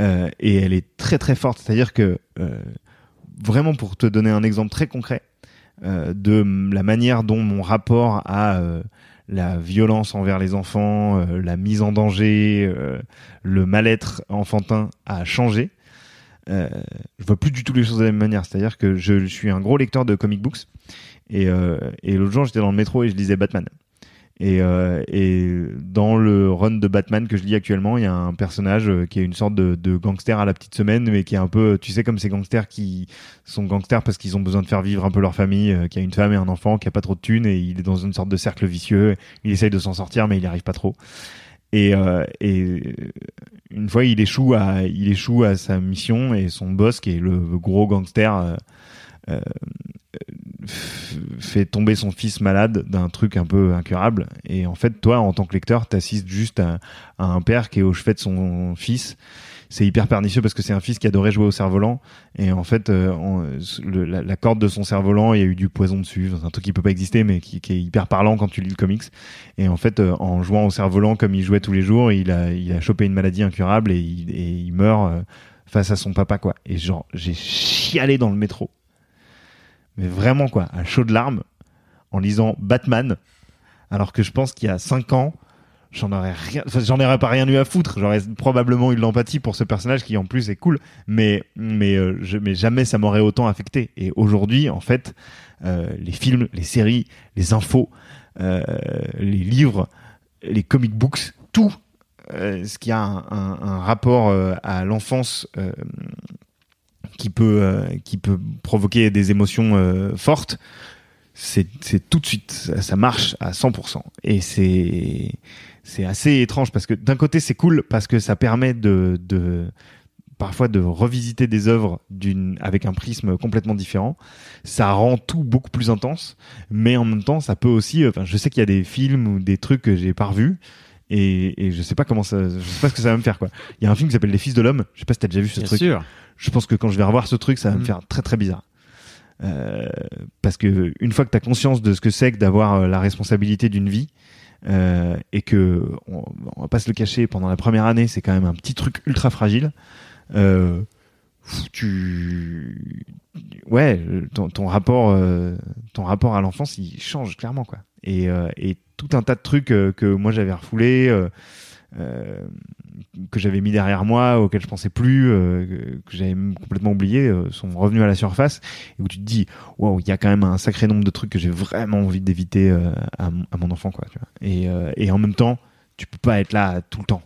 euh, et elle est très très forte. C'est-à-dire que euh, vraiment pour te donner un exemple très concret euh, de la manière dont mon rapport à la violence envers les enfants, euh, la mise en danger, euh, le mal-être enfantin a changé. Euh, je vois plus du tout les choses de la même manière. C'est-à-dire que je, suis un gros lecteur de comic books et, euh, et l'autre jour j'étais dans le métro et je lisais Batman. Et, euh, et dans le run de Batman que je lis actuellement, il y a un personnage euh, qui est une sorte de, gangster à la petite semaine, mais qui est un peu, tu sais, comme ces gangsters qui sont gangsters parce qu'ils ont besoin de faire vivre un peu leur famille, euh, qui a une femme et un enfant, qui a pas trop de thunes, et il est dans une sorte de cercle vicieux. Il essaye de s'en sortir, mais il n'y arrive pas trop. Et, euh, une fois, il échoue à, sa mission et son boss, qui est le gros gangster, euh, euh, fait tomber son fils malade d'un truc un peu incurable. Et en fait, toi, en tant que lecteur, t'assistes juste à, un père qui est au chevet de son fils. C'est hyper pernicieux parce que c'est un fils qui adorait jouer au cerf-volant. Et en fait, euh, la, corde de son cerf-volant, il y a eu du poison dessus. C'est un truc qui peut pas exister, mais qui, est hyper parlant quand tu lis le comics. Et en fait, euh, en jouant au cerf-volant comme il jouait tous les jours, il a, il a chopé une maladie incurable et il, meurt face à son papa, quoi. Et genre, j'ai chialé dans le métro. Mais vraiment, quoi, à chaud de larmes, en lisant Batman, alors que je pense qu'il y a 5 ans, j'en aurais rien, j'en aurais pas rien eu à foutre. J'aurais probablement eu de l'empathie pour ce personnage qui en plus est cool, mais mais euh, jamais ça m'aurait autant affecté. Et aujourd'hui, en fait, euh, les films, les séries, les infos, euh, les livres, les comic books, tout ce qui a un, rapport à l'enfance qui peut euh, qui peut provoquer des émotions euh, fortes c'est tout de suite ça, marche à 100% et c'est c'est assez étrange parce que d'un côté c'est cool parce que ça permet de de parfois de revisiter des œuvres d'une avec un prisme complètement différent. Ça rend tout beaucoup plus intense mais en même temps ça peut aussi enfin je sais qu'il y a des films ou des trucs que j'ai pas revus et, et je sais pas comment ça je sais pas ce que ça va me faire quoi il y a un film qui s'appelle Les Fils de l'homme je sais pas si t'as déjà vu ce Bien truc sûr. je pense que quand je vais revoir ce truc, ça va me Mm. faire très très bizarre. Euh, parce que une fois que tu as conscience de ce que c'est que d'avoir euh, la responsabilité d'une vie, euh, et que on, on va pas se le cacher, pendant la première année, c'est quand même un petit truc ultra fragile. Euh, tu, ouais, ton, ton rapport, euh, ton rapport à l'enfance, il change clairement quoi. Et, euh, et tout un tas de trucs euh, que moi j'avais refoulés. euh, euh, que j'avais mis derrière moi, auxquels je pensais plus, que- j'avais complètement oublié, sont revenus à la surface, et où tu te dis, wow, il y a quand même un sacré nombre de trucs que j'ai vraiment envie d'éviter à, mon- enfant, quoi. Et, et en même temps, tu peux pas être là tout le temps.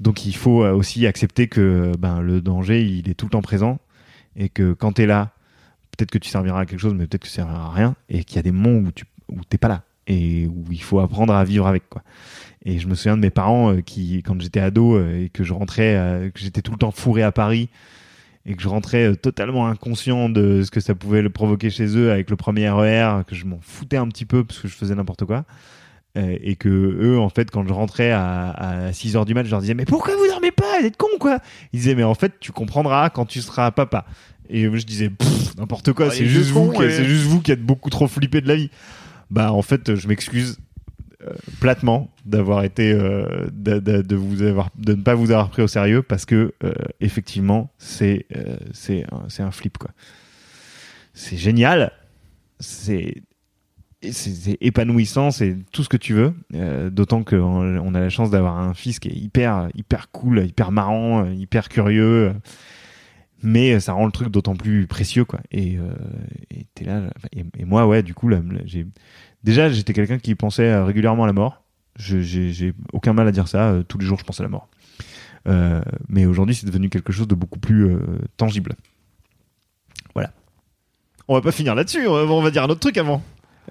Donc il faut aussi accepter que ben, le danger, il est tout le temps présent, et que quand tu es là, peut-être que tu serviras à quelque chose, mais peut-être que tu serviras à rien, et qu'il y a des moments où tu où t'es pas là, et où il faut apprendre à vivre avec, quoi. Et je me souviens de mes parents euh, qui, quand j'étais ado euh, et que je rentrais, euh, que j'étais tout le temps fourré à Paris et que je rentrais totalement inconscient de ce que ça pouvait le provoquer chez eux avec le premier RER, que je m'en foutais un petit peu parce que je faisais n'importe quoi. Et que eux, en fait, quand je rentrais à, à 6 heures du mat, je leur disais mais pourquoi vous dormez pas? Vous êtes con quoi? Ils disaient mais en fait, tu comprendras quand tu seras papa. Et moi, je disais n'importe quoi, Ah, c'est juste vous, c'est juste vous qui êtes beaucoup trop flippé de la vie. Bah en fait, je m'excuse euh, platement d'avoir été euh, de, vous avoir de ne pas vous avoir pris au sérieux parce que euh, effectivement c'est euh, c'est un, flip quoi. C'est génial. C'est épanouissant c'est tout ce que tu veux d'autant qu'on on a la chance d'avoir un fils qui est hyper hyper cool hyper marrant hyper curieux mais ça rend le truc d'autant plus précieux quoi. Et euh, t'es là et, moi ouais du coup là, déjà j'étais quelqu'un qui pensait euh, régulièrement à la mort. J'ai aucun mal à dire ça. Euh, tous les jours je pense à la mort. Euh, mais aujourd'hui c'est devenu quelque chose de beaucoup plus euh, tangible. Voilà. On va pas finir là-dessus on va dire un autre truc avant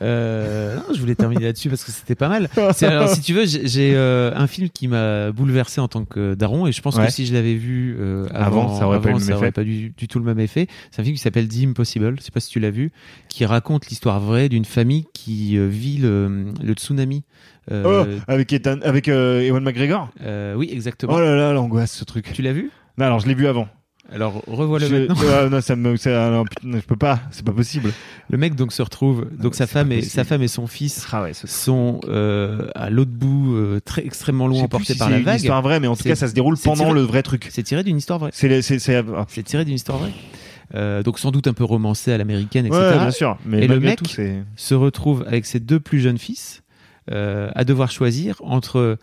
Euh, non, je voulais terminer là-dessus parce que c'était pas mal. Alors, si tu veux, j'ai euh, un film qui m'a bouleversé en tant que daron et je pense Ouais. que si je l'avais vu euh, avant, Avant, ça aurait pas eu le même ça aurait effet. pas du, du tout le même effet. C'est un film qui s'appelle The Impossible. Je sais pas si tu l'as vu, qui raconte l'histoire vraie d'une famille qui euh, vit le, le tsunami. Euh, Oh, avec Ethan, avec euh, Ewan McGregor? Euh, oui, exactement. oh là là l'angoisse ce truc Tu l'as vu? Non alors je l'ai vu avant Alors revois-le maintenant. Ouais, non ça me ça- non, je peux pas c'est pas possible Le mec donc se retrouve. Donc sa femme et sa femme et son fils ah ouais sont euh, à l'autre bout, euh, très extrêmement loin, emportés plus si par c'est la une vague. histoire vraie mais en tout cas ça se déroule pendant tiré- le vrai truc C'est tiré d'une histoire vraie. c'est ah, tiré d'une histoire vraie. Euh, donc sans doute un peu romancé à l'américaine, etc. ouais bien sûr mais Et le mec- tout, Se retrouve avec ses deux plus jeunes fils euh, à devoir choisir entre euh,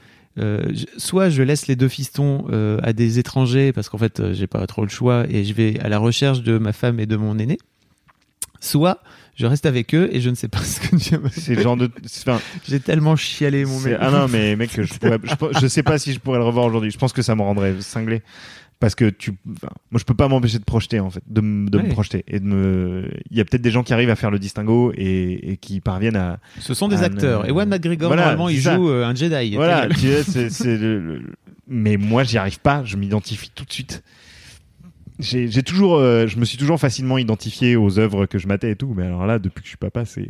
soit je laisse les deux fistons euh, à des étrangers parce qu'en fait euh, j'ai pas trop le choix et je vais à la recherche de ma femme et de mon aîné, soit je reste avec eux et je ne sais pas ce que Dieu me c'est le genre de enfin, J'ai tellement chialé mon mec. ah non mais mec je pourrais je, je sais pas si je pourrais le revoir aujourd'hui. Je pense que ça me rendrait cinglé parce que tu enfin, moi je peux pas m'empêcher de projeter en fait de, me- de me projeter et de me il y a peut-être des gens qui arrivent à faire le distinguo et, et qui parviennent à Ce sont des acteurs. Et Ewan McGregor, Voilà, normalement, il ça. joue euh, un Jedi. voilà tu c'est c'est le- le- mais moi j'y arrive pas je m'identifie tout de suite j'ai j'ai toujours euh, je me suis toujours facilement identifié aux œuvres que je matais et tout mais alors là depuis que je suis papa c'est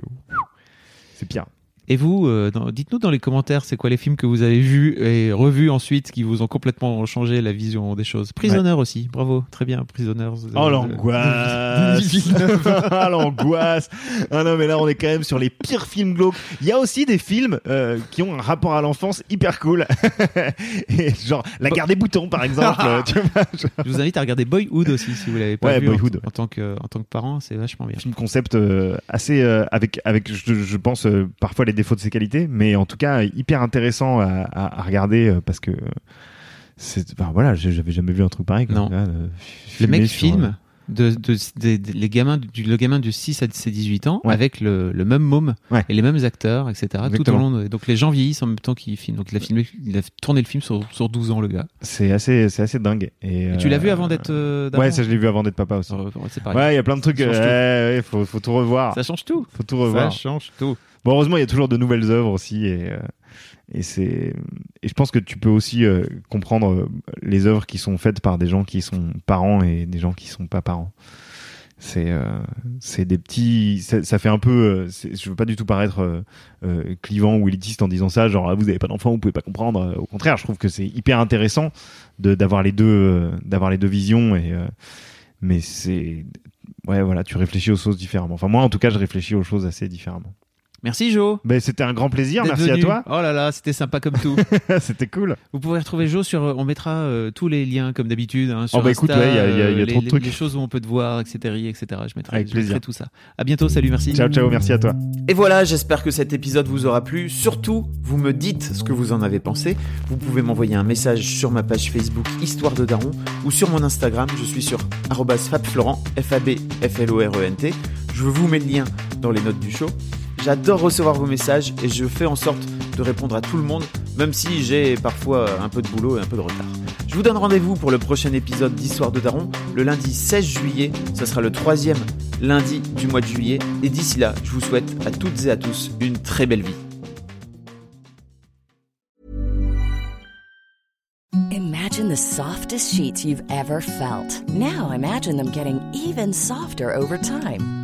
c'est pire Et vous, euh, dites-nous dans les commentaires, c'est quoi les films que vous avez vus et revus ensuite qui vous ont complètement changé la vision des choses. Prisoner aussi, bravo, très bien, Prisoners. Oh l'angoisse. Ah l'angoisse Ah non mais là on est quand même sur les pires films glauques. Il y a aussi des films euh, qui ont un rapport à l'enfance hyper cool. Et genre La guerre des boutons par exemple. tu vois, genre, Je vous invite à regarder Boyhood aussi si vous l'avez pas Ouais, vu. en- Boyhood. En, tant que en tant que parent, c'est vachement bien. film concept euh, assez euh, avec avec je, je pense euh, parfois les défauts de ses qualités mais en tout cas hyper intéressant à, à, à regarder euh, parce que c'est voilà j'avais jamais vu un truc pareil quoi. Non. Là, euh, Le mec sur, filme euh, de, de, les gamins du, le gamin de 6 à ses 18 ans Ouais. avec le, le même môme Ouais. et les mêmes acteurs, etc. Tout au long donc les gens vieillissent en même temps qu'il filme. Donc il a filmé, il a tourné le film sur, sur 12 ans le gars. c'est assez c'est assez dingue et, Et tu l'as vu avant d'être euh, ouais ça je l'ai vu avant d'être papa aussi Euh. Ouais, il y a plein de trucs. Ouais, faut, faut tout revoir. Ça change tout. Faut tout revoir. Ça change tout. Bon, heureusement, il y a toujours de nouvelles œuvres aussi, et euh, et c'est et je pense que tu peux aussi euh, comprendre euh, les œuvres qui sont faites par des gens qui sont parents et des gens qui sont pas parents. C'est euh, c'est des petits. Ça, ça fait un peu. euh, je veux pas du tout paraître euh, clivant ou élitiste en disant ça. Genre, ah, vous avez pas d'enfant, vous pouvez pas comprendre. Au contraire, je trouve que c'est hyper intéressant de d'avoir les deux d'avoir les deux visions et mais c'est ouais voilà tu réfléchis aux choses différemment enfin moi en tout cas je réfléchis aux choses assez différemment Merci Jo. ben c'était un grand plaisir merci venu. à toi Oh là là, c'était sympa comme tout. c'était cool Vous pouvez retrouver Jo sur. On mettra euh, tous les liens comme d'habitude hein, sur Oh bah écoute, ouais, il y a- y a- il y a euh, trop de les, trucs. les choses où on peut te voir, etc., etc. Je mettrai, Avec je mettrai plaisir. tout ça. À bientôt. Salut, merci. ciao ciao merci à toi Et voilà, j'espère que cet épisode vous aura plu. Surtout, vous me dites ce que vous en avez pensé. Vous pouvez m'envoyer un message sur ma page Facebook Histoire de Daron ou sur mon Instagram. Je suis sur fabflorent, F-A-B-F-L-O-R-E-N-T. E Je vous mets le lien dans les notes du show. J'adore recevoir vos messages et je fais en sorte de répondre à tout le monde, même si j'ai parfois un peu de boulot et un peu de retard. Je vous donne rendez-vous pour le prochain épisode d'Histoire de Daron, le lundi 16 juillet. Ce sera le troisième lundi du mois de juillet. Et d'ici là, je vous souhaite à toutes et à tous une très belle vie. Imagine the softest sheets you've ever felt. Now imagine them getting even softer over time.